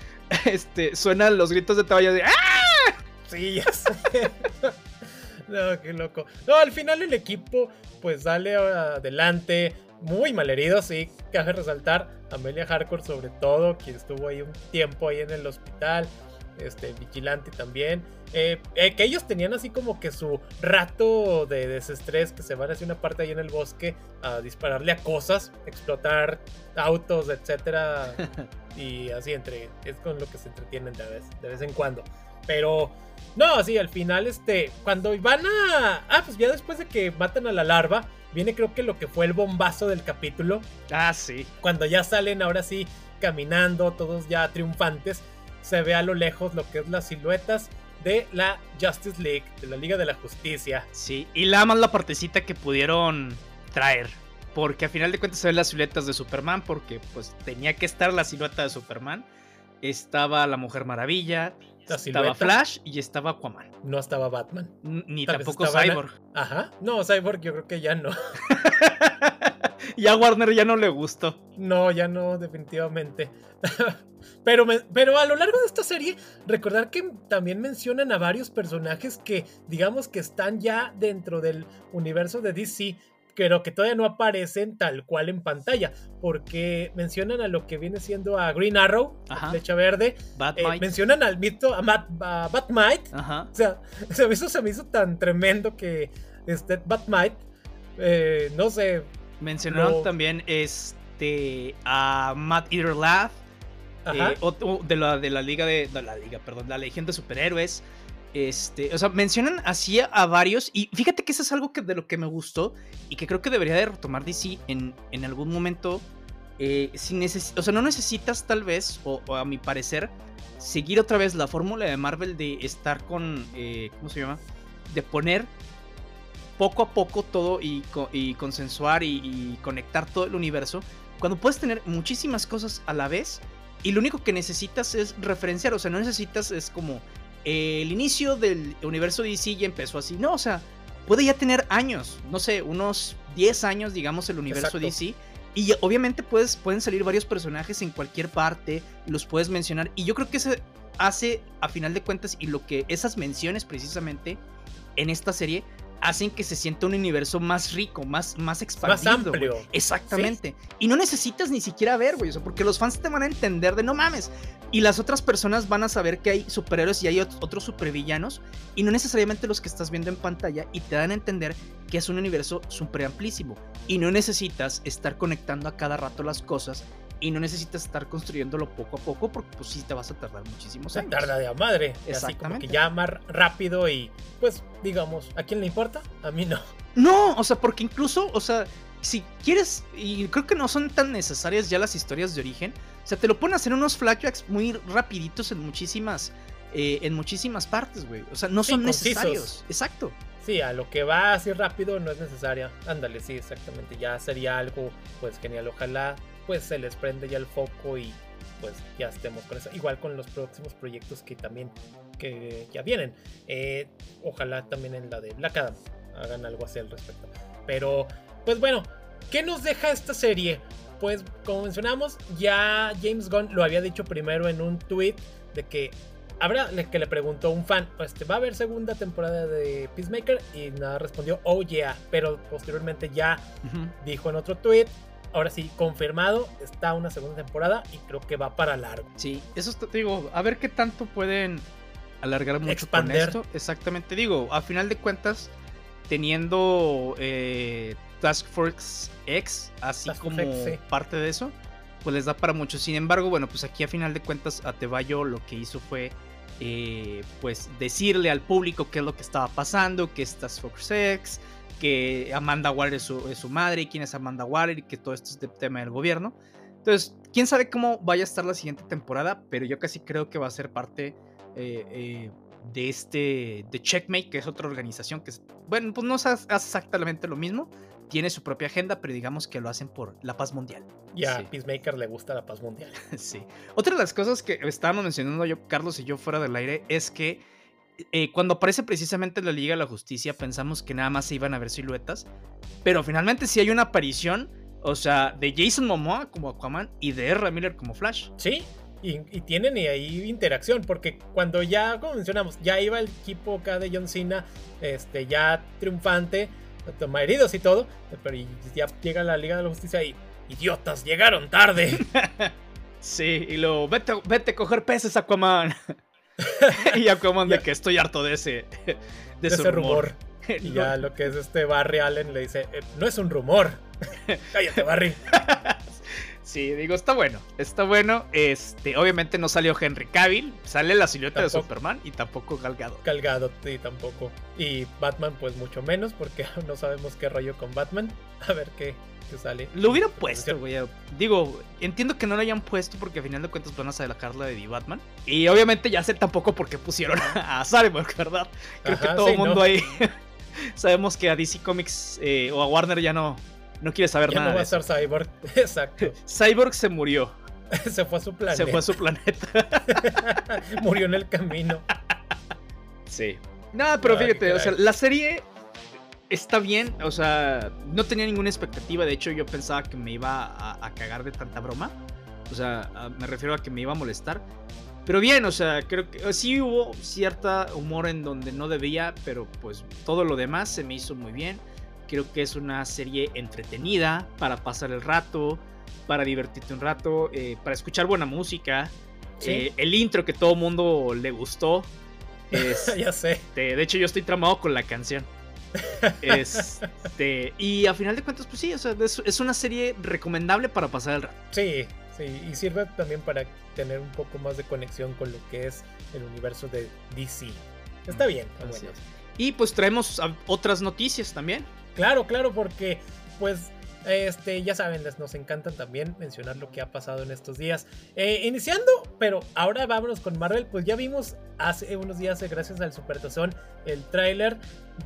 Este. Suenan los gritos de caballo de. ¡Ah! Sí, ya sé. no, qué loco. No, al final el equipo, pues sale adelante. Muy malherido, sí. Cabe resaltar. Amelia Hardcore, sobre todo, quien estuvo ahí un tiempo ahí en el hospital este, Vigilante también. Eh, eh, que ellos tenían así como que su rato de desestrés, que se van hacia una parte ahí en el bosque a dispararle a cosas, explotar autos, etcétera. y así entre. Es con lo que se entretienen de vez, de vez en cuando. Pero. No, sí, al final, este. Cuando van a. Ah, pues ya después de que matan a la larva. Viene creo que lo que fue el bombazo del capítulo. Ah, sí. Cuando ya salen ahora sí caminando, todos ya triunfantes se ve a lo lejos lo que es las siluetas de la Justice League, de la Liga de la Justicia. Sí, y la más la partecita que pudieron traer. Porque a final de cuentas se ven las siluetas de Superman, porque pues tenía que estar la silueta de Superman. Estaba la Mujer Maravilla, estaba Flash y estaba Aquaman. No estaba Batman. ni tampoco Cyborg. Ajá. No, Cyborg yo creo que ya no. ya a Warner ya no le gustó. No, ya no, definitivamente. pero, pero a lo largo de esta serie, recordar que también mencionan a varios personajes que, digamos que están ya dentro del universo de DC, pero que todavía no aparecen tal cual en pantalla, porque mencionan a lo que viene siendo a Green Arrow, flecha verde, eh, mencionan al mito, a, Matt, Batmite, o sea, eso se me hizo tan tremendo que este Batmite, eh, no sé. Mencionaron también este a Matt Eater Laugh, eh, de, la, de la liga de, de la liga, perdón, la legión de superhéroes. Este, o sea, mencionan así a varios. Y fíjate que eso es algo que de lo que me gustó. Y que creo que debería de retomar DC en, en algún momento. Eh, si o sea, no necesitas tal vez, o, a mi parecer, seguir otra vez la fórmula de Marvel de estar con. Eh, ¿Cómo se llama? De poner poco a poco todo y, y consensuar y, y conectar todo el universo. Cuando puedes tener muchísimas cosas a la vez. Y lo único que necesitas es referenciar. O sea, no necesitas es como el inicio del universo DC ya empezó así. No, o sea, puede ya tener años, no sé, unos 10 años, digamos, el universo DC. Y obviamente puedes, pueden salir varios personajes en cualquier parte, los puedes mencionar. Y yo creo que eso hace, a final de cuentas, y lo que esas menciones precisamente en esta serie hacen que se sienta un universo más rico, más, más expandido. Más amplio. Exactamente. Y no necesitas ni siquiera ver, güey. O sea, porque los fans te van a entender de no mames. Y las otras personas van a saber que hay superhéroes y hay otros supervillanos. Y no necesariamente los que estás viendo en pantalla. Y te dan a entender que es un universo súper amplísimo. Y no necesitas estar conectando a cada rato las cosas y no necesitas estar construyéndolo poco a poco porque pues sí te vas a tardar muchísimos años. Se tarda de a madre. Exactamente. Así que ya más rápido y pues digamos, ¿a quién le importa? A mí no. No, o sea, porque incluso, o sea, si quieres, y creo que no son tan necesarias ya las historias de origen, o sea, te lo ponen a hacer unos flashbacks muy rapiditos en muchísimas, eh, en muchísimas partes, güey. O sea, no son necesarios. Exacto. Sí, a lo que va así rápido no es necesaria. Ándale, sí, exactamente. Ya sería algo, pues genial. Ojalá pues se les prende ya el foco y pues ya estemos con eso. Igual con los próximos proyectos que también que ya vienen. Eh, ojalá también en la de Black Adam hagan algo así al respecto. Pero, pues bueno, ¿qué nos deja esta serie? Pues como mencionamos, ya James Gunn lo había dicho primero en un tweet de que habrá que le preguntó un fan, este, ¿va a haber segunda temporada de Peacemaker? Y nada, respondió, oh yeah, pero posteriormente ya dijo en otro tweet ahora sí, confirmado, está una segunda temporada y creo que va para largo. Sí, eso te digo, a ver qué tanto pueden alargar mucho Expander. con esto. Exactamente, digo, a final de cuentas, teniendo eh, Task Force X, así como parte de eso, pues les da para mucho. Sin embargo, bueno, pues aquí a final de cuentas, Atebayo lo que hizo fue. Eh, pues decirle al público qué es lo que estaba pasando, que es Task Force X, que Amanda Waller es su, madre y quién es Amanda Waller y que todo esto es de tema del gobierno. Entonces, quién sabe cómo vaya a estar la siguiente temporada, pero yo casi creo que va a ser parte eh, eh, de este, de Checkmate, que es otra organización que, bueno, pues no hace exactamente lo mismo, tiene su propia agenda, pero digamos que lo hacen por la paz mundial. Y a Peacemaker le gusta la paz mundial. sí. Otra de las cosas que estábamos mencionando yo, Carlos y yo fuera del aire, es que eh, cuando aparece precisamente la Liga de la Justicia, pensamos que nada más se iban a ver siluetas. Pero finalmente sí hay una aparición, o sea, de Jason Momoa como Aquaman y de R. Miller como Flash. Sí, y, tienen ahí interacción, porque cuando ya, como mencionamos, ya iba el equipo acá de John Cena, este, ya triunfante, toma heridos y todo, pero ya llega la Liga de la Justicia y, idiotas, llegaron tarde. sí, y luego, vete, vete a coger peces, Aquaman. y Aquaman de que estoy harto de ese, de, ese rumor. Y ya lo que es este Barry Allen le dice, eh, no es un rumor. Cállate, Barry. Sí, digo, está bueno, está bueno. Este, obviamente no salió Henry Cavill, sale la silueta de Superman y tampoco Galgado. Galgado, sí, tampoco. Y Batman, pues mucho menos, porque no sabemos qué rollo con Batman. A ver qué, sale. Lo hubiera puesto, güey. Digo, entiendo que no lo hayan puesto porque al final de cuentas van a sacar la de The Batman. Y obviamente ya sé tampoco por qué pusieron a Cyborg, ¿verdad? Creo que todo el mundo ahí sabemos que a DC Comics eh, o a Warner ya no, no quiere saber nada. No va a estar Cyborg, exacto. Cyborg se murió. se fue a su planeta. Se fue a su planeta. Murió en el camino. Sí. Nada, pero fíjate, o sea, la serie está bien, o sea, no tenía ninguna expectativa, de hecho yo pensaba que me iba a, cagar de tanta broma, o sea, me refiero a que me iba a molestar, pero bien, o sea, creo que sí hubo cierta humor en donde no debía, pero pues todo lo demás se me hizo muy bien. Creo que es una serie entretenida para pasar el rato, para divertirte un rato, eh, para escuchar buena música. Eh, el intro que todo mundo le gustó. Es, ya sé. De, hecho, yo estoy tramado con la canción. Este, y a final de cuentas, pues sí, o sea, es, una serie recomendable para pasar el rato. Sí, sí, y sirve también para tener un poco más de conexión con lo que es el universo de DC. Está bien, está bueno. Y pues traemos otras noticias también. Claro, claro, porque pues este, ya saben, les nos encantan también mencionar lo que ha pasado en estos días. Eh, iniciando, pero ahora vámonos con Marvel. Pues ya vimos hace unos días, eh, gracias al Super Tazón, el tráiler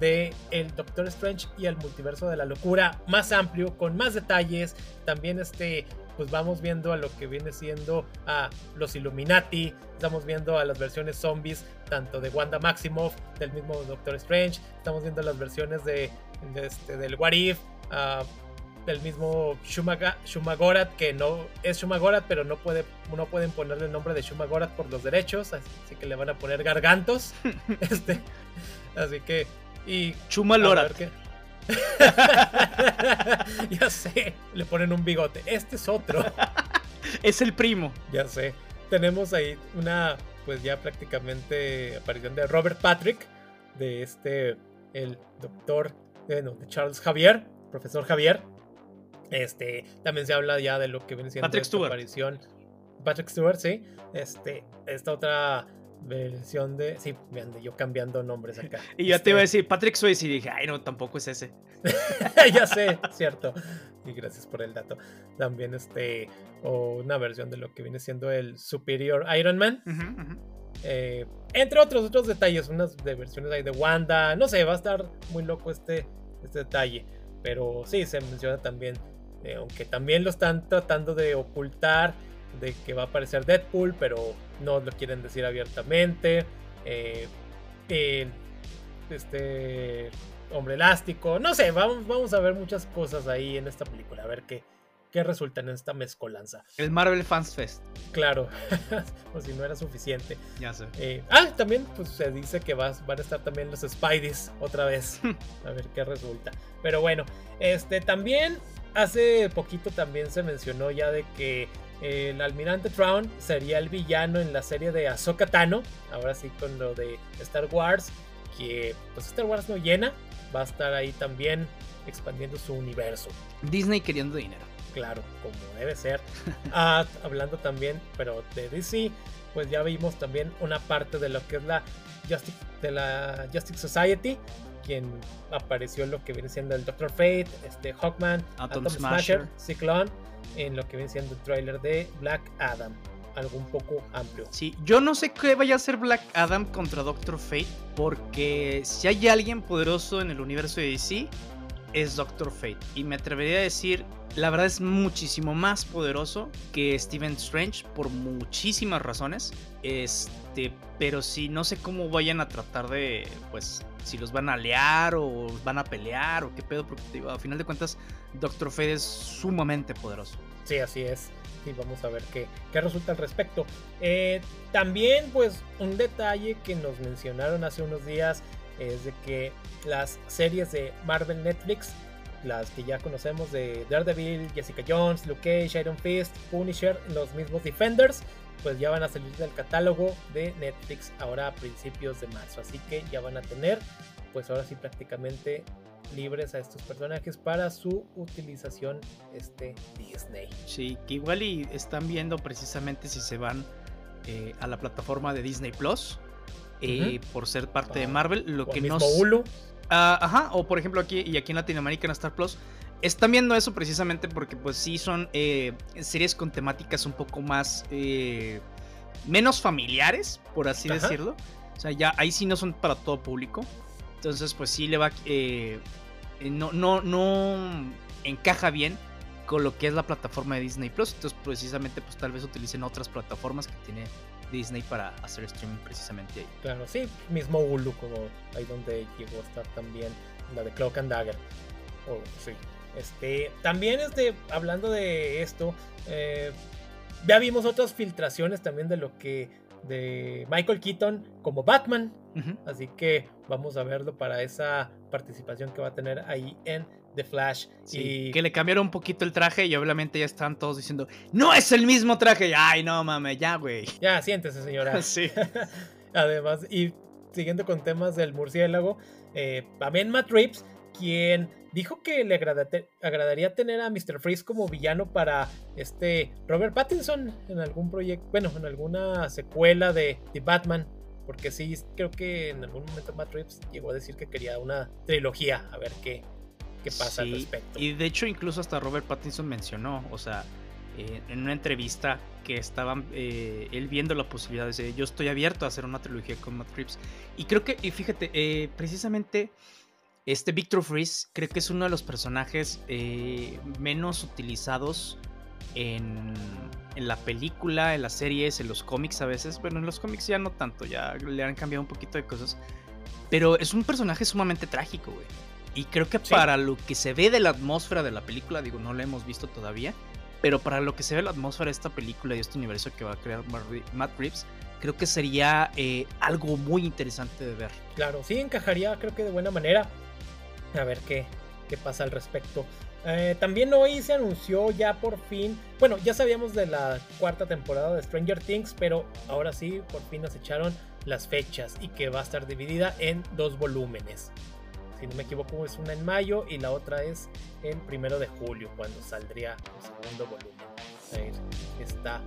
de el Doctor Strange y el Multiverso de la Locura más amplio, con más detalles. También este, pues vamos viendo a lo que viene siendo a los Illuminati. Estamos viendo a las versiones zombies, tanto de Wanda Maximoff, del mismo Doctor Strange. Estamos viendo las versiones de, este, del What If del mismo Shumagorat, que no es Shumagorat, pero no, puede, no pueden ponerle el nombre de Shumagorat por los derechos, así que le van a poner Gargantos. este, así que. Y. Chumalorat. ya sé, le ponen un bigote. Este es otro. es el primo. Ya sé. Tenemos ahí una, pues ya prácticamente aparición de Robert Patrick, de este, el doctor, de Charles Javier, profesor Javier, este, también se habla ya de lo que viene siendo Patrick Stewart. aparición. Patrick Stewart, sí. Este, esta otra versión de. Sí, me ando yo cambiando nombres acá. y ya te iba a este decir Patrick Swayze y dije, ay, no, tampoco es ese. ya sé, cierto. Y gracias por el dato. También este. O una versión de lo que viene siendo el Superior Iron Man. Eh, entre otros, otros detalles, unas de versiones ahí de Wanda. No sé, va a estar muy loco este, este detalle. Pero sí, se menciona también eh, aunque también lo están tratando de ocultar, de que va a aparecer Deadpool, pero no lo quieren decir abiertamente. Eh, este hombre elástico, no sé, vamos, vamos a ver muchas cosas ahí en esta película, a ver qué, qué resulta en esta mezcolanza. El Marvel Fans Fest. Claro, o si no era suficiente. Ya sé. Eh, ah, también pues, se dice que van a estar también los Spideys otra vez. a ver qué resulta. Pero bueno, este también hace poquito también se mencionó ya de que el almirante Thrawn sería el villano en la serie de Ahsoka Tano. Ahora sí con lo de Star Wars. Que pues Star Wars no llena. Va a estar ahí también expandiendo su universo. Disney queriendo dinero. Claro, como debe ser. Ah, hablando también, pero de DC, pues ya vimos también una parte de lo que es la Justice, de la Justice Society quien apareció lo que viene siendo el Doctor Fate, este Hawkman, Atom, Smasher, Cyclone, en lo que viene siendo el trailer de Black Adam. Algo un poco amplio. Sí, yo no sé qué vaya a ser Black Adam contra Doctor Fate, porque si hay alguien poderoso en el universo de DC, es Doctor Fate. Y me atrevería a decir, la verdad es muchísimo más poderoso que Stephen Strange por muchísimas razones. Este, pero sí, no sé cómo vayan a tratar de, pues, si los van a aliar o van a pelear o qué pedo, porque digo, a final de cuentas, Doctor Fate es sumamente poderoso. Sí, así es. Y vamos a ver qué, qué resulta al respecto. Eh, también, pues, un detalle que nos mencionaron hace unos días es de que las series de Marvel Netflix, las que ya conocemos de Daredevil, Jessica Jones, Luke Cage, Iron Fist, Punisher, los mismos Defenders, pues ya van a salir del catálogo de Netflix ahora a principios de marzo. Así que ya van a tener, pues ahora sí prácticamente libres a estos personajes para su utilización este Disney. Sí, que igual y están viendo precisamente si se van eh, a la plataforma de Disney Plus. Eh, por ser parte de ah, Marvel, lo que no... Ah, ajá, o por ejemplo aquí y aquí en Latinoamérica en Star Plus, están viendo eso precisamente porque pues sí son eh, series con temáticas un poco más eh, menos familiares, por así decirlo. O sea, ya ahí sí no son para todo público. Entonces pues sí le va... Eh, no, no, no encaja bien con lo que es la plataforma de Disney Plus. Entonces precisamente pues tal vez utilicen otras plataformas que tiene Disney para hacer streaming precisamente ahí. Claro, sí, mismo Hulu como ahí donde llegó a estar también la de Cloak and Dagger. Oh, sí. Este, también este, hablando de esto, eh, ya vimos otras filtraciones también de lo que de Michael Keaton como Batman. Así que vamos a verlo para esa participación que va a tener ahí en The Flash. y que le cambiaron un poquito el traje y obviamente ya están todos diciendo, no es el mismo traje. Ay, no mames, ya, güey. Ya, siéntese, señora. sí. Además, y siguiendo con temas del murciélago, eh, también Matt Reeves, quien dijo que le agradaría tener a Mr. Freeze como villano para este Robert Pattinson en algún proyecto, bueno, en alguna secuela de, Batman. Porque sí, creo que en algún momento Matt Reeves llegó a decir que quería una trilogía, a ver qué, qué pasa al respecto. Y de hecho, incluso hasta Robert Pattinson mencionó, o sea, eh, en una entrevista que estaban eh, él viendo la posibilidad de yo estoy abierto a hacer una trilogía con Matt Reeves. Y creo que, y fíjate, eh, precisamente este Victor Freeze creo que es uno de los personajes menos utilizados en, en, la película, en las series, en los cómics a veces. Bueno, en los cómics ya no tanto, ya le han cambiado un poquito de cosas. Pero es un personaje sumamente trágico, güey. Y creo que para lo que se ve de la atmósfera de la película, digo, no la hemos visto todavía, pero para lo que se ve la atmósfera de esta película y este universo que va a crear Matt Reeves, creo que sería eh, algo muy interesante de ver. Claro, sí encajaría, creo que de buena manera. A ver qué, qué pasa al respecto. Eh, también hoy se anunció ya por fin, bueno, ya sabíamos de la cuarta temporada de Stranger Things, pero ahora sí, por fin nos echaron las fechas y que va a estar dividida en dos volúmenes si no me equivoco, es una en mayo y la otra es en primero de julio, cuando saldría el segundo volumen. Esta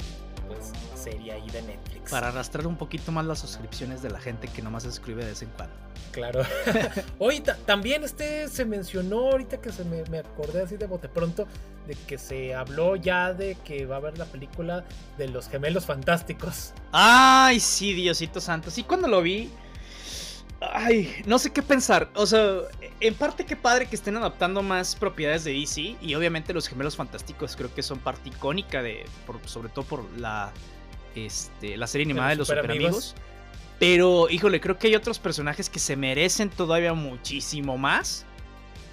pues, serie ahí de Netflix. Para arrastrar un poquito más las suscripciones de la gente que nomás escribe de vez en cuando. Claro. Hoy también este se mencionó, ahorita que se me, me, acordé así de bote pronto, de que se habló ya de que va a haber la película de los gemelos fantásticos. Ay, sí, Diosito Santo. Sí, cuando lo vi Ay, no sé qué pensar. O sea, en parte qué padre que estén adaptando más propiedades de DC. Y obviamente los gemelos fantásticos creo que son parte icónica de. sobre todo por la. Este, la serie animada de los, super, amigos. Pero, híjole, creo que hay otros personajes que se merecen todavía muchísimo más.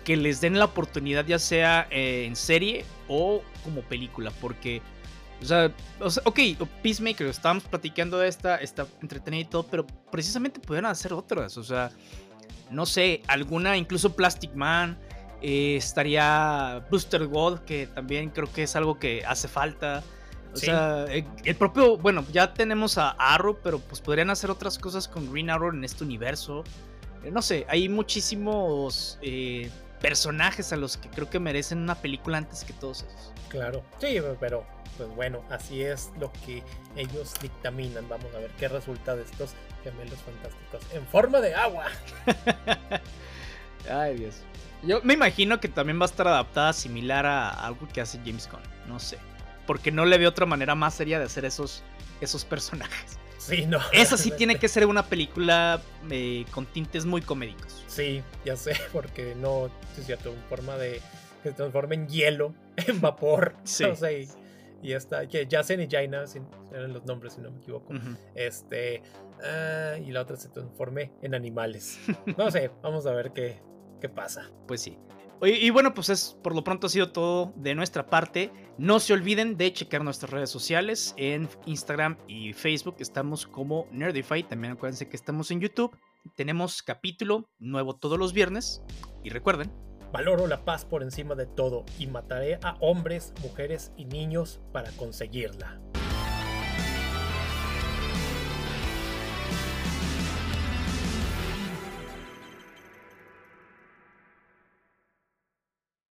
Que les den la oportunidad, ya sea eh, en serie o como película. Porque o sea, ok, Peacemaker, estábamos platicando de esta, está entretenida y todo, pero precisamente pudieron hacer otras. O sea, no sé, alguna, incluso Plastic Man, eh, estaría Booster Gold, que también creo que es algo que hace falta. O sea, eh, el, propio, bueno, ya tenemos a Arrow, pero pues podrían hacer otras cosas con Green Arrow en este universo. Eh, no sé, hay muchísimos personajes a los que creo que merecen una película antes que todos esos. Claro, sí, pero pues bueno, así es lo que ellos dictaminan. Vamos a ver qué resulta de estos gemelos fantásticos en forma de agua. Ay, Dios. Yo me imagino que también va a estar adaptada similar a algo que hace James Gunn. No sé. Porque no le veo otra manera más seria de hacer esos, esos personajes. Sí, no. Esa sí tiene que ser una película eh, con tintes muy comédicos. Sí, ya sé, porque no, es cierto, en forma de que se transforma en hielo, en vapor. Sí. No sé, y esta, que Jasen y Jaina eran los nombres, si no me equivoco. Este, ah, y la otra se transforme en animales. No sé, vamos a ver qué, qué pasa. Pues sí. Y, bueno, pues es por lo pronto ha sido todo de nuestra parte. No se olviden de checar nuestras redes sociales en Instagram y Facebook. Estamos como Nerdify. También acuérdense que estamos en YouTube. Tenemos capítulo nuevo todos los viernes. Y recuerden, Valoro la paz por encima de todo y mataré a hombres, mujeres y niños para conseguirla.